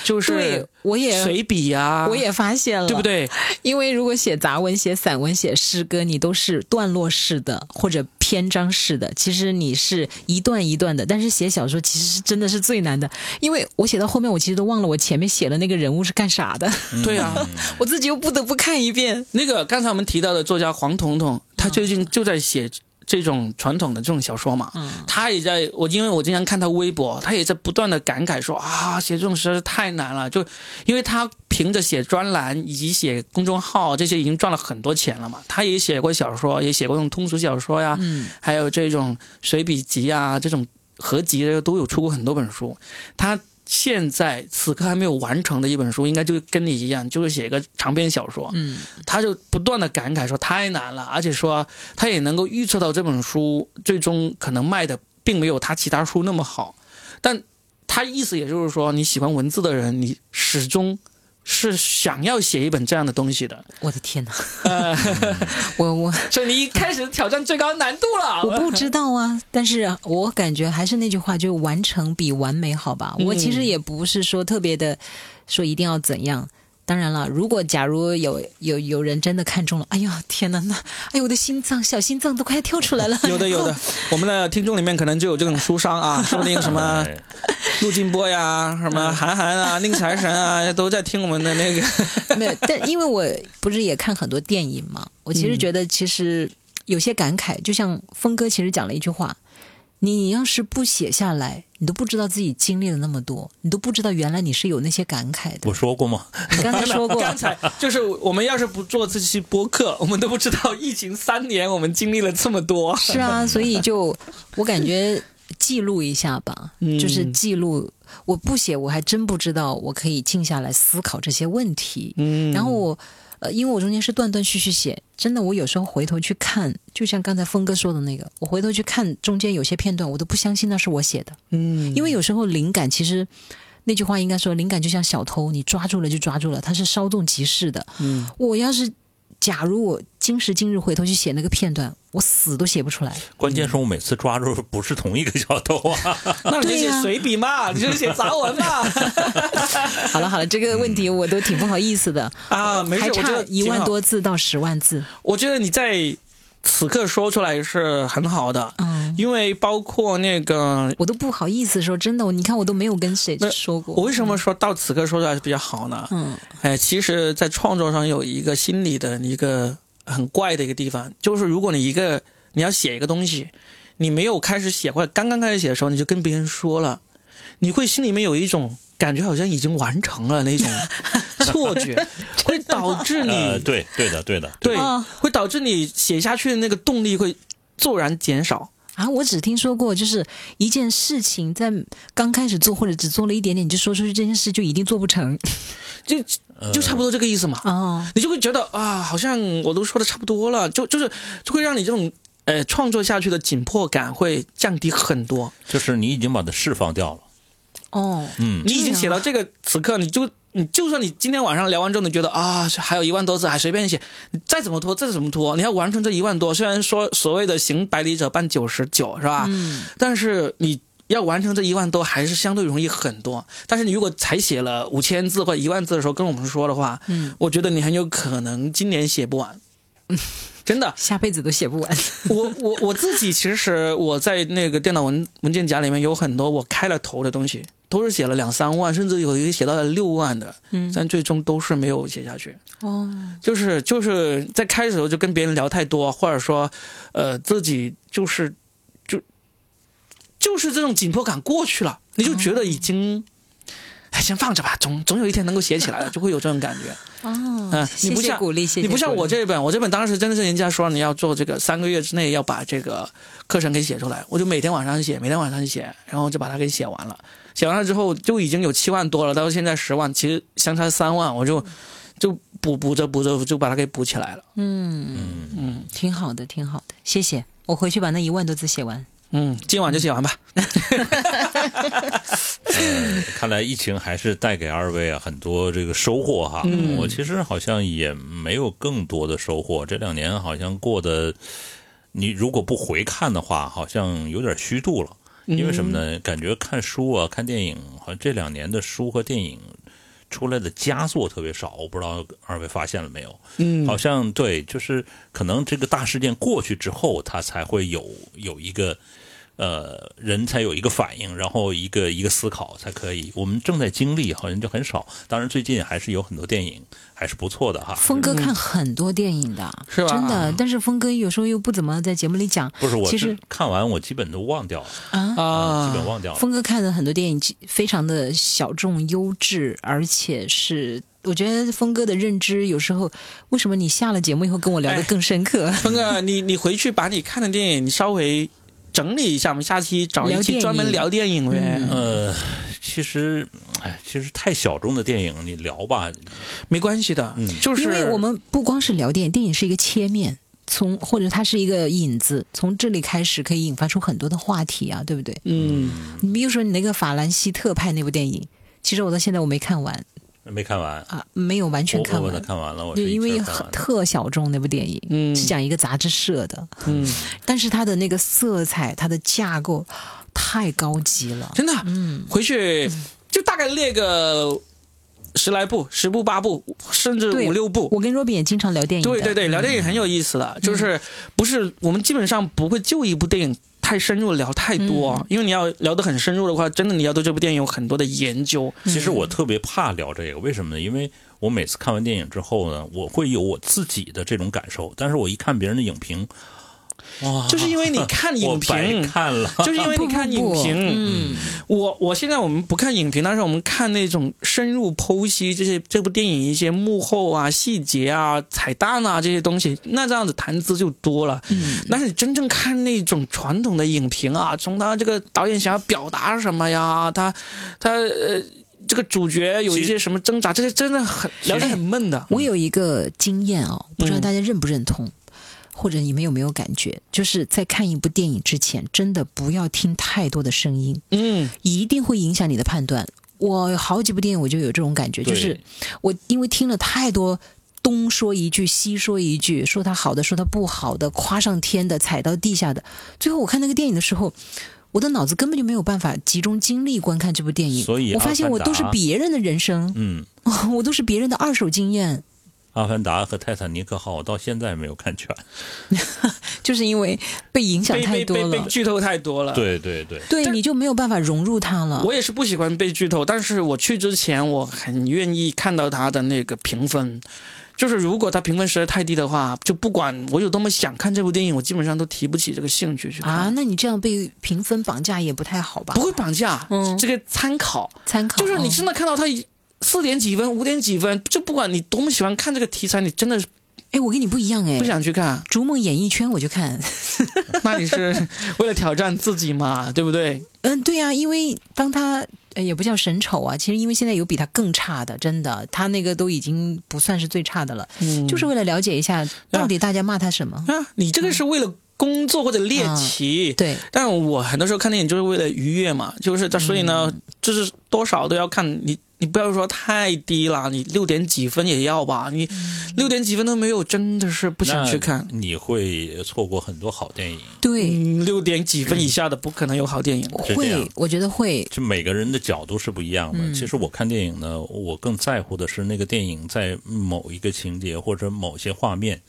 就是对，我也随笔啊，我也发现了，对不？对？因为如果写杂文、写散文、写诗歌，你都是段落式的或者篇章式的，其实你是一段一段的。但是写小说其实是真的是最难的，因为我写到后面，我其实都忘了我前面写的那个人物是干啥的，对啊，[laughs] 我自己又不得不看一遍。那个刚才我们提到的作家黄彤彤，他最近就在写这种传统的这种小说嘛，嗯他也在我因为我经常看他微博，他也在不断的感慨说啊，写这种实在是太难了，就因为他凭着写专栏以及写公众号这些已经赚了很多钱了嘛，他也写过小说，也写过这种通俗小说呀，嗯还有这种随笔集啊，这种合集的都有出过很多本书。他现在此刻还没有完成的一本书，应该就跟你一样，就是写一个长篇小说。嗯，他就不断的感慨说太难了，而且说他也能够预测到这本书最终可能卖的并没有他其他书那么好，但他意思也就是说，你喜欢文字的人，你始终是想要写一本这样的东西的，我的天哪，呃，[laughs] 我我所以你一开始挑战最高难度了。我不知道啊，但是我感觉还是那句话，就完成比完美好吧。嗯我其实也不是说特别的说一定要怎样，当然了，如果假如有有有人真的看中了，哎呦天哪，那哎呦我的心脏小心脏都快跳出来了。有 [laughs] 的有的，[laughs] 我们的听众里面可能就有这种书商啊，[laughs] 说不定什么哎陆金波呀、什么韩寒啊、宁财神啊，都在听我们的那个。没有，但因为我不是也看很多电影嘛，我其实觉得其实有些感慨，就像峰哥其实讲了一句话：你要是不写下来，你都不知道自己经历了那么多，你都不知道原来你是有那些感慨的我。说过吗？你刚才说过，[laughs] 刚才就是我们要是不做这期播客，我们都不知道疫情三年我们经历了这么多。是啊，所以就我感觉记录一下吧，嗯就是记录。我不写，我还真不知道我可以静下来思考这些问题。嗯然后我，呃，因为我中间是断断续续写，真的，我有时候回头去看，就像刚才峰哥说的那个，我回头去看中间有些片段，我都不相信那是我写的，嗯因为有时候灵感其实。那句话应该说，灵感就像小偷，你抓住了就抓住了，它是稍纵即逝的。嗯，我要是，假如我今时今日回头去写那个片段，我死都写不出来。关键是我每次抓住不是同一个小偷啊。[laughs] 那你就写随笔嘛，[laughs] 你就写杂文嘛。[laughs] 好了好了，这个问题我都挺不好意思的，啊，没事，还差一万。多字到十万字。我觉得你在此刻说出来是很好的，嗯，因为包括那个我都不好意思说，真的，你看我都没有跟谁说过。我为什么说到此刻说出来是比较好呢？嗯哎，其实，在创作上有一个心理的一个很怪的一个地方，就是如果你一个你要写一个东西，你没有开始写或者刚刚开始写的时候，你就跟别人说了，你会心里面有一种感觉，好像已经完成了那种 [laughs] 错觉，会导致你、呃，对对的对的，对哦会导致你写下去的那个动力会骤然减少。啊，我只听说过，就是一件事情在刚开始做或者只做了一点点，你就说出去这件事就一定做不成。就就差不多这个意思嘛。哦，你就会觉得啊，好像我都说的差不多了，就就是就会让你这种呃创作下去的紧迫感会降低很多。就是你已经把它释放掉了。哦，嗯，你已经写到这个此刻，你就你就算你今天晚上聊完之后，你觉得啊还有一万多字，还随便写，你再怎么拖再怎么拖，你要完成这一万多，虽然说所谓的行百里者半九十九是吧？嗯，但是你。要完成这一万多还是相对容易很多，但是你如果才写了五千字或者一万字的时候跟我们说的话，嗯，我觉得你很有可能今年写不完，真的。下辈子都写不完。我我我自己其实我在那个电脑文文件夹里面有很多我开了头的东西，都是写了两三万，甚至有一个写到了六万的，嗯，但最终都是没有写下去。哦，就是就是在开始的时候就跟别人聊太多，或者说，呃，自己就是就就是这种紧迫感过去了，你就觉得已经。哎，先放着吧，总总有一天能够写起来的，就会有这种感觉。哦，嗯你不像谢鼓励，谢谢你不像我这本，我这本当时真的是人家说你要做这个三个月之内要把这个课程给写出来，我就每天晚上写，每天晚上写，然后就把它给写完了。写完了之后就已经有七万多了，到现在十万，其实相差三万，我就就补补着补着就把它给补起来了。嗯，嗯挺好的，挺好的，谢谢。我回去把那一万多字写完。嗯，今晚就写完吧。[laughs] 呃，看来疫情还是带给二位啊很多这个收获哈。嗯我其实好像也没有更多的收获，这两年好像过得，你如果不回看的话，好像有点虚度了。因为什么呢？感觉看书啊、看电影，好像这两年的书和电影出来的佳作特别少。我不知道二位发现了没有？嗯，好像对，就是可能这个大事件过去之后，它才会有有一个呃人才有一个反应，然后一个一个思考才可以。我们正在经历，好像就很少。当然，最近还是有很多电影还是不错的哈。峰哥看很多电影的，是吧真的，但是峰哥有时候又不怎么在节目里讲不是，我其实看完我基本都忘掉了，啊。啊，基本忘掉了。峰哥看的很多电影非常的小众、优质，而且是我觉得峰哥的认知有时候，为什么你下了节目以后跟我聊得更深刻？[laughs] 峰哥，你你回去把你看的电影你稍微整理一下，我们下期找一期专门聊电影呗。嗯。呃，其实，哎，其实太小众的电影你聊吧，没关系的，嗯。就是因为我们不光是聊电影，电影是一个切面，从或者它是一个引子，从这里开始可以引发出很多的话题啊，对不对？嗯，你比如说你那个法兰西特派那部电影，其实我到现在我没看完没看完，啊，没有完全我我把看完。它看完了，我对，因为特小众那部电影，嗯。是讲一个杂志社的，嗯，[laughs] 但是它的那个色彩、它的架构太高级了。真的，嗯，回去就大概列个十来部、十部、八部，甚至五六部。我跟 Robin 也经常聊电影。对对对，聊电影很有意思的，就是不是我们基本上不会就一部电影太深入聊太多，因为你要聊得很深入的话，真的你要对这部电影有很多的研究。其实我特别怕聊这个，为什么呢？因为我每次看完电影之后呢，我会有我自己的这种感受，但是我一看别人的影评，哇，就是因为你看我影白评，看了。就是因为你看影 [laughs] 不不不评，嗯，我我现在我们不看影评，但是我们看那种深入剖析这些这部电影一些幕后啊、细节啊、彩蛋啊这些东西，那这样子谈资就多了。嗯，但是你真正看那种传统的影评啊，从他这个导演想要表达什么呀，他他呃这个主角有一些什么挣扎，这些真的很聊得很闷的。我有一个经验哦，不知道大家认不认同，或者你们有没有感觉，就是在看一部电影之前，真的不要听太多的声音，嗯，一定会影响你的判断。我好几部电影我就有这种感觉，就是我因为听了太多。东说一句，西说一句，说他好的，说他不好的，夸上天的，踩到地下的。最后我看那个电影的时候，我的脑子根本就没有办法集中精力观看这部电影。所以我发现我都是别人的人生，嗯，[laughs] 我都是别人的二手经验。《阿凡达》和《泰坦尼克号》我到现在没有看全。[laughs] 就是因为被影响太多了，被被剧透太多了。对对对，对，你就没有办法融入它了。我也是不喜欢被剧透，但是我去之前，我很愿意看到它的那个评分。就是如果它评分实在太低的话，就不管我有多么想看这部电影，我基本上都提不起这个兴趣去看。啊，那你这样被评分绑架也不太好吧？不会绑架，嗯这个参考，参考，就是你嗯真的看到他四点几分、五点几分，就不管你多么喜欢看这个题材，你真的是哎，我跟你不一样哎，不想去看。逐梦演艺圈我就看，[laughs] [laughs] 那你是为了挑战自己嘛，对不对？嗯，对呀、因为当他呃也不叫神丑啊，其实因为现在有比他更差的，真的，他那个都已经不算是最差的了，嗯，就是为了了解一下到底大家骂他什么。啊，你这个是为了工作或者猎奇，对，但我很多时候看电影就是为了愉悦嘛，就是他，所以呢，就是多少都要看你，你不要说太低了，你六点几分也要吧，你六点几分都没有，真的是不想去看。你会错过很多好电影。对，嗯，六点几分以下的不可能有好电影。是这样会，我觉得会，就每个人的角度是不一样的。其实我看电影呢，我更在乎的是那个电影在某一个情节或者某些画面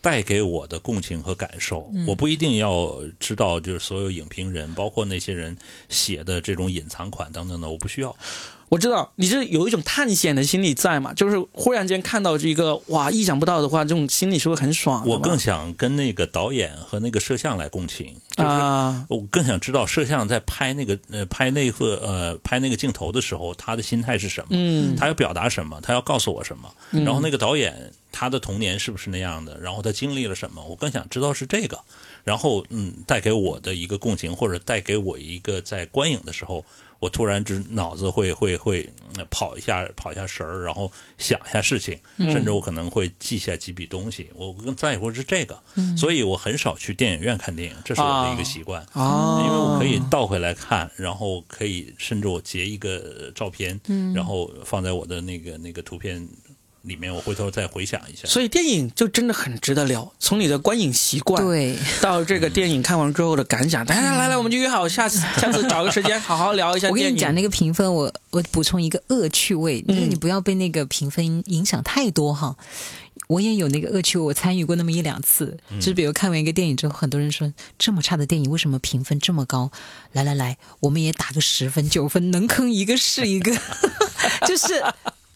带给我的共情和感受。我不一定要知道，就是所有影评人，包括那些人写的这种隐藏款等等的，我不需要。我知道你是有一种探险的心理在嘛，就是忽然间看到这个哇意想不到的话，这种心理是会很爽。我更想跟那个导演和那个摄像来共情，就是啊，我更想知道摄像在拍那个呃拍那个呃拍那个镜头的时候，他的心态是什么？嗯他要表达什么？他要告诉我什么？然后那个导演他的童年是不是那样的？然后他经历了什么？我更想知道是这个。然后嗯，带给我的一个共情，或者带给我一个在观影的时候，我突然之脑子会会会、呃跑一下跑一下神儿，然后想一下事情，甚至我可能会记下几笔东西。我更在乎是这个，所以我很少去电影院看电影，这是我的一个习惯。啊，因为我可以倒回来看，然后可以甚至我截一个照片，然后放在我的那个那个图片里面，我回头再回想一下。所以电影就真的很值得聊，从你的观影习惯对，到这个电影看完之后的感想。来来来来，我们就约好下次 [laughs] 下次找个时间好好聊一下电影。我跟你讲那个评分，我我补充一个恶趣味，嗯就是你不要被那个评分影响太多哈。我也有那个恶趣味，我参与过那么一两次。就是比如看完一个电影之后，很多人说这么差的电影为什么评分这么高？来来来，我们也打个十分九分，能坑一个是一个，[laughs] 就是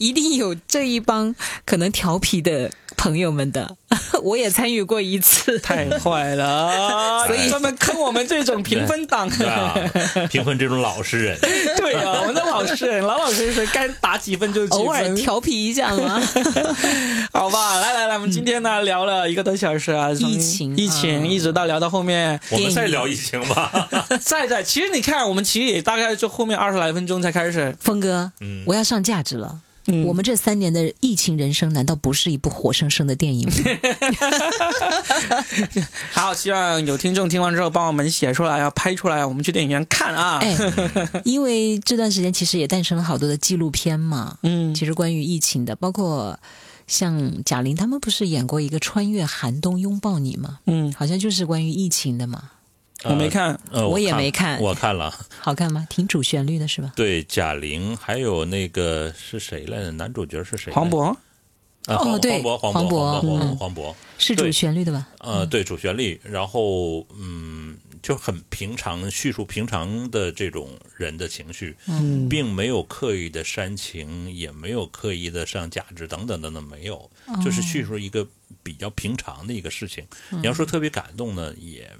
一定有这一帮可能调皮的朋友们的。[laughs] 我也参与过一次，太坏了，[laughs] 所以专门坑我们这种评分党。[laughs] 啊，评分这种老实人，对啊，我们的老实人，老老实实该打几分就几偶尔分。调皮一下嘛。好吧，来来来，我们今天呢聊了一个多小时啊，疫情疫情啊一直到聊到后面，我们再聊疫情吧。再再，其实你看，我们其实也大概就后面二十来分钟才开始。峰哥，嗯我要上价值了。嗯我们这三年的疫情人生，难道不是一部活生生的电影吗？[laughs] 好，希望有听众听完之后帮我们写出来，要拍出来，我们去电影院看啊。哎，因为这段时间其实也诞生了好多的纪录片嘛，嗯其实关于疫情的，包括像贾玲他们不是演过一个《穿越寒冬拥抱你》吗？嗯，好像就是关于疫情的嘛。我没看，呃，我也没看我看了。[laughs] 好看吗？挺主旋律的是吧？对，贾玲还有那个是谁来着？男主角是谁？黄渤，啊，对黄渤，黄黄渤黄渤，嗯黄渤。是主旋律的吧？呃，对，主旋律，然后嗯，就很平常，叙述平常的这种人的情绪，嗯并没有刻意的煽情，也没有刻意的上价值等等等等，没有，就是叙述一个比较平常的一个事情。你要说特别感动呢，也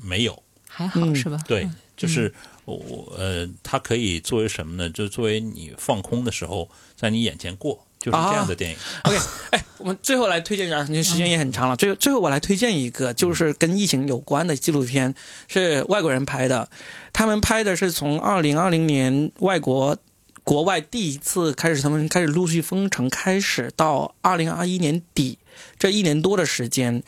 没有。还好嗯是吧？对，就是我呃，它可以作为什么呢？就作为你放空的时候，在你眼前过，就是这样的电影。OK，哎，我们最后来推荐一下，因为时间也很长了。最最后我来推荐一个，就是跟疫情有关的纪录片，是外国人拍的。他们拍的是从二零二零年外国国外第一次开始，他们开始陆续封城开始，到二零二一年底这一年多的时间，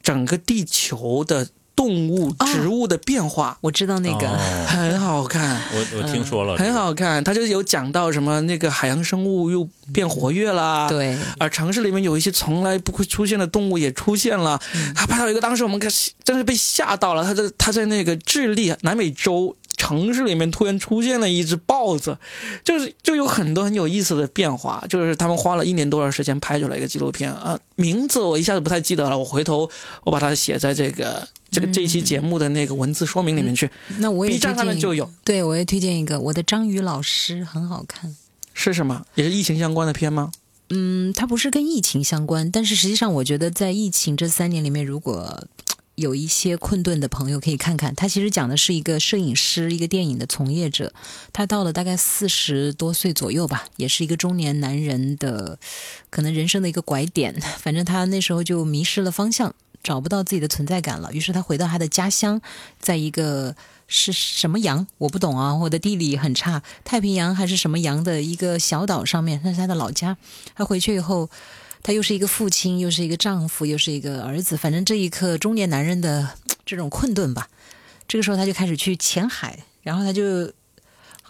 整个地球的动物、哦植物的变化。我知道那个，哦很好看，我我听说了，很好看。他就有讲到什么那个海洋生物又变活跃啦，对，而城市里面有一些从来不会出现的动物也出现了。他拍到一个，当时我们看真是被吓到了。他在他在那个智利南美洲城市里面突然出现了一只豹子，就是就有很多很有意思的变化。就是他们花了一年多的时间拍出来一个纪录片啊，名字我一下子不太记得了，我回头我把它写在这个这个这一期节目的那个文字说明里面去。那我也 B 站上面就有，对我也推荐一个，我的章鱼老师很好看。是什么？也是疫情相关的片吗？嗯，它不是跟疫情相关，但是实际上我觉得在疫情这三年里面，如果有一些困顿的朋友可以看看，他其实讲的是一个摄影师，一个电影的从业者，他到了大概四十多岁左右吧，也是一个中年男人的可能人生的一个拐点，反正他那时候就迷失了方向。找不到自己的存在感了，于是他回到他的家乡，在一个是什么洋我不懂啊，我的地理很差，太平洋还是什么洋的一个小岛上面，那是他的老家。他回去以后，他又是一个父亲，又是一个丈夫，又是一个儿子，反正这一刻中年男人的这种困顿吧。这个时候他就开始去潜海，然后他就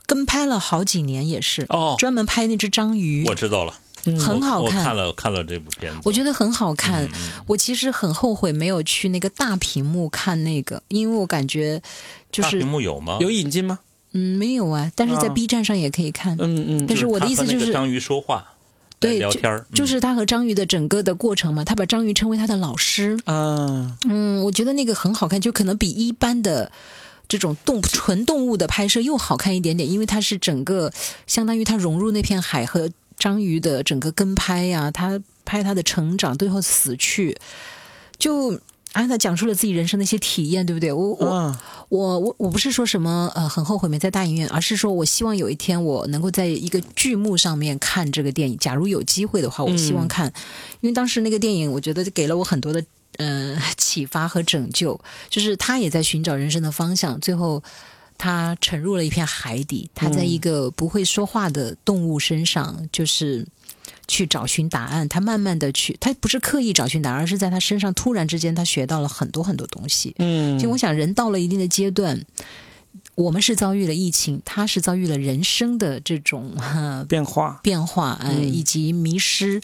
跟拍了好几年，也是哦专门拍那只章鱼，我知道了，很好看。我看了看了这部片子，我觉得很好看。嗯我其实很后悔没有去那个大屏幕看那个，因为我感觉就是大屏幕有吗？有引进吗？嗯没有啊，但是在啊 B 站上也可以看。嗯嗯，但是我的意思就是，章鱼说话，对就聊天儿，嗯就是他和章鱼的整个的过程嘛，他把章鱼称为他的老师。啊，嗯，我觉得那个很好看，就可能比一般的这种动纯动物的拍摄又好看一点点，因为它是整个相当于它融入那片海和章鱼的整个跟拍呀、它拍它的成长，最后死去，就。啊，他讲述了自己人生的一些体验，对不对？我我、嗯我我我不是说什么呃很后悔没在大影院，而是说我希望有一天我能够在一个剧目上面看这个电影。假如有机会的话，我希望看，因为当时那个电影我觉得给了我很多的嗯、呃启发和拯救，就是他也在寻找人生的方向，最后。他沉入了一片海底，他在一个不会说话的动物身上，就是去找寻答案。他慢慢的去，他不是刻意找寻答案，而是在他身上突然之间，他学到了很多很多东西。嗯，就我想，人到了一定的阶段，我们是遭遇了疫情，他是遭遇了人生的这种呃 [laughs] 变化，变化，呃，嗯以及迷失。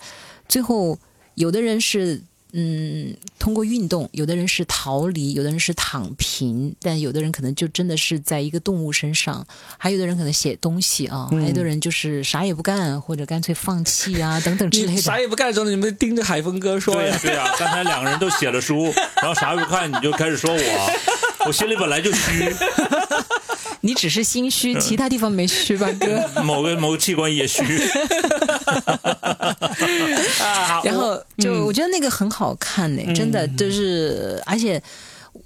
最后，有的人是嗯通过运动，有的人是逃离，有的人是躺平，但有的人可能就真的是在一个动物身上，还有的人可能写东西啊，嗯。还有的人就是啥也不干，或者干脆放弃啊等等之类的。[laughs] 啥。也不干的时候，你们盯着海峰哥说呀。对呀，对呀，[laughs] 刚才两个人都写了书，然后啥也不看，你就开始说我，我心里本来就虚，你只是心虚，其他地方没虚吧，哥？[laughs] 某个某个器官也虚。[laughs] 然后就嗯我觉得那个很好看呢、真的就是，而且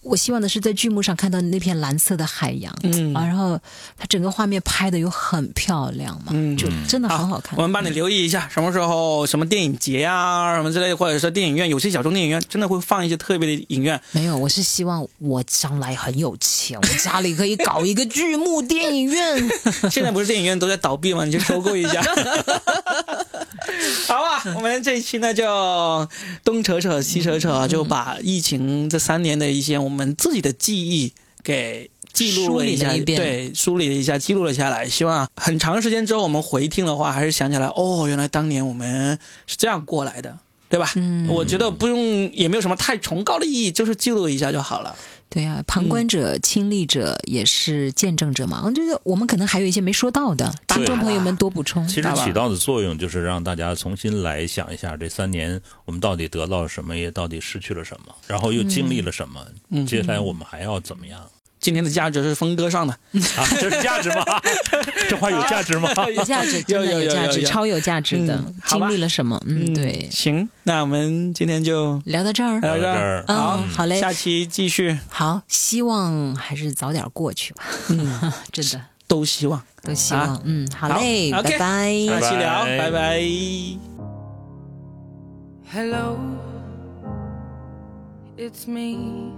我希望的是在剧目上看到那片蓝色的海洋，嗯啊，然后它整个画面拍的又很漂亮嘛，嗯就真的很好看。我们帮你留意一下，什么时候什么电影节啊，什么之类的，或者说电影院，有些小众电影院真的会放一些特别的影院。没有，我是希望我将来很有钱，我家里可以搞一个剧目 [laughs] 电影院。现在不是电影院都在倒闭吗？你去收购一下。[laughs] 好啊，我们这一期呢就东扯扯西扯扯，就把疫情这三年的一些我们自己的记忆给。记录了一下，对，梳理了一下，记录了下来。希望很长时间之后我们回听的话，还是想起来，哦，原来当年我们是这样过来的，对吧？嗯我觉得不用，也没有什么太崇高的意义，就是记录一下就好了。对啊，旁观者、亲历者也是见证者嘛。我觉得我们可能还有一些没说到的，听众朋友们多补充。其实起到的作用就是让大家重新来想一下，这三年我们到底得到了什么，也到底失去了什么，然后又经历了什么，接下来我们还要怎么样？今天的价值是峰哥上的啊，这是价值吗？[laughs] 这话有价值吗？[laughs] 有价值，真的有价值，超有价值的。经历了什么？嗯，对。行，那我们今天就聊到这儿，聊到这儿。好，好嘞，下期继续。好，希望还是早点过去吧。嗯，[laughs] 真的都希望，都希望。嗯，好嘞，拜拜，下期聊，拜拜。Hello，it's me。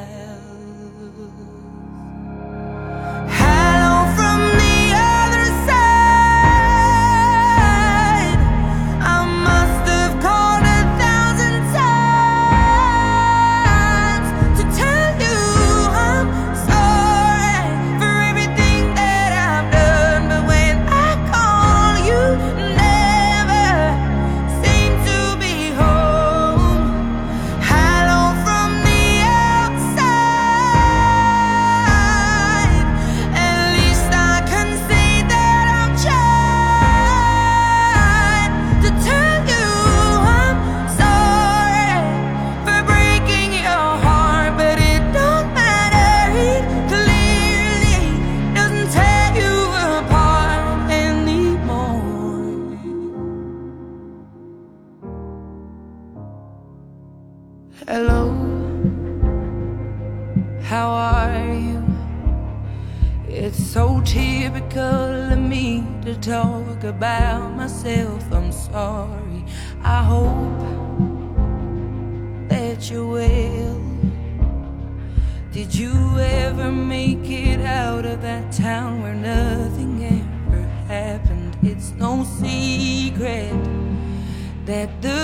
That the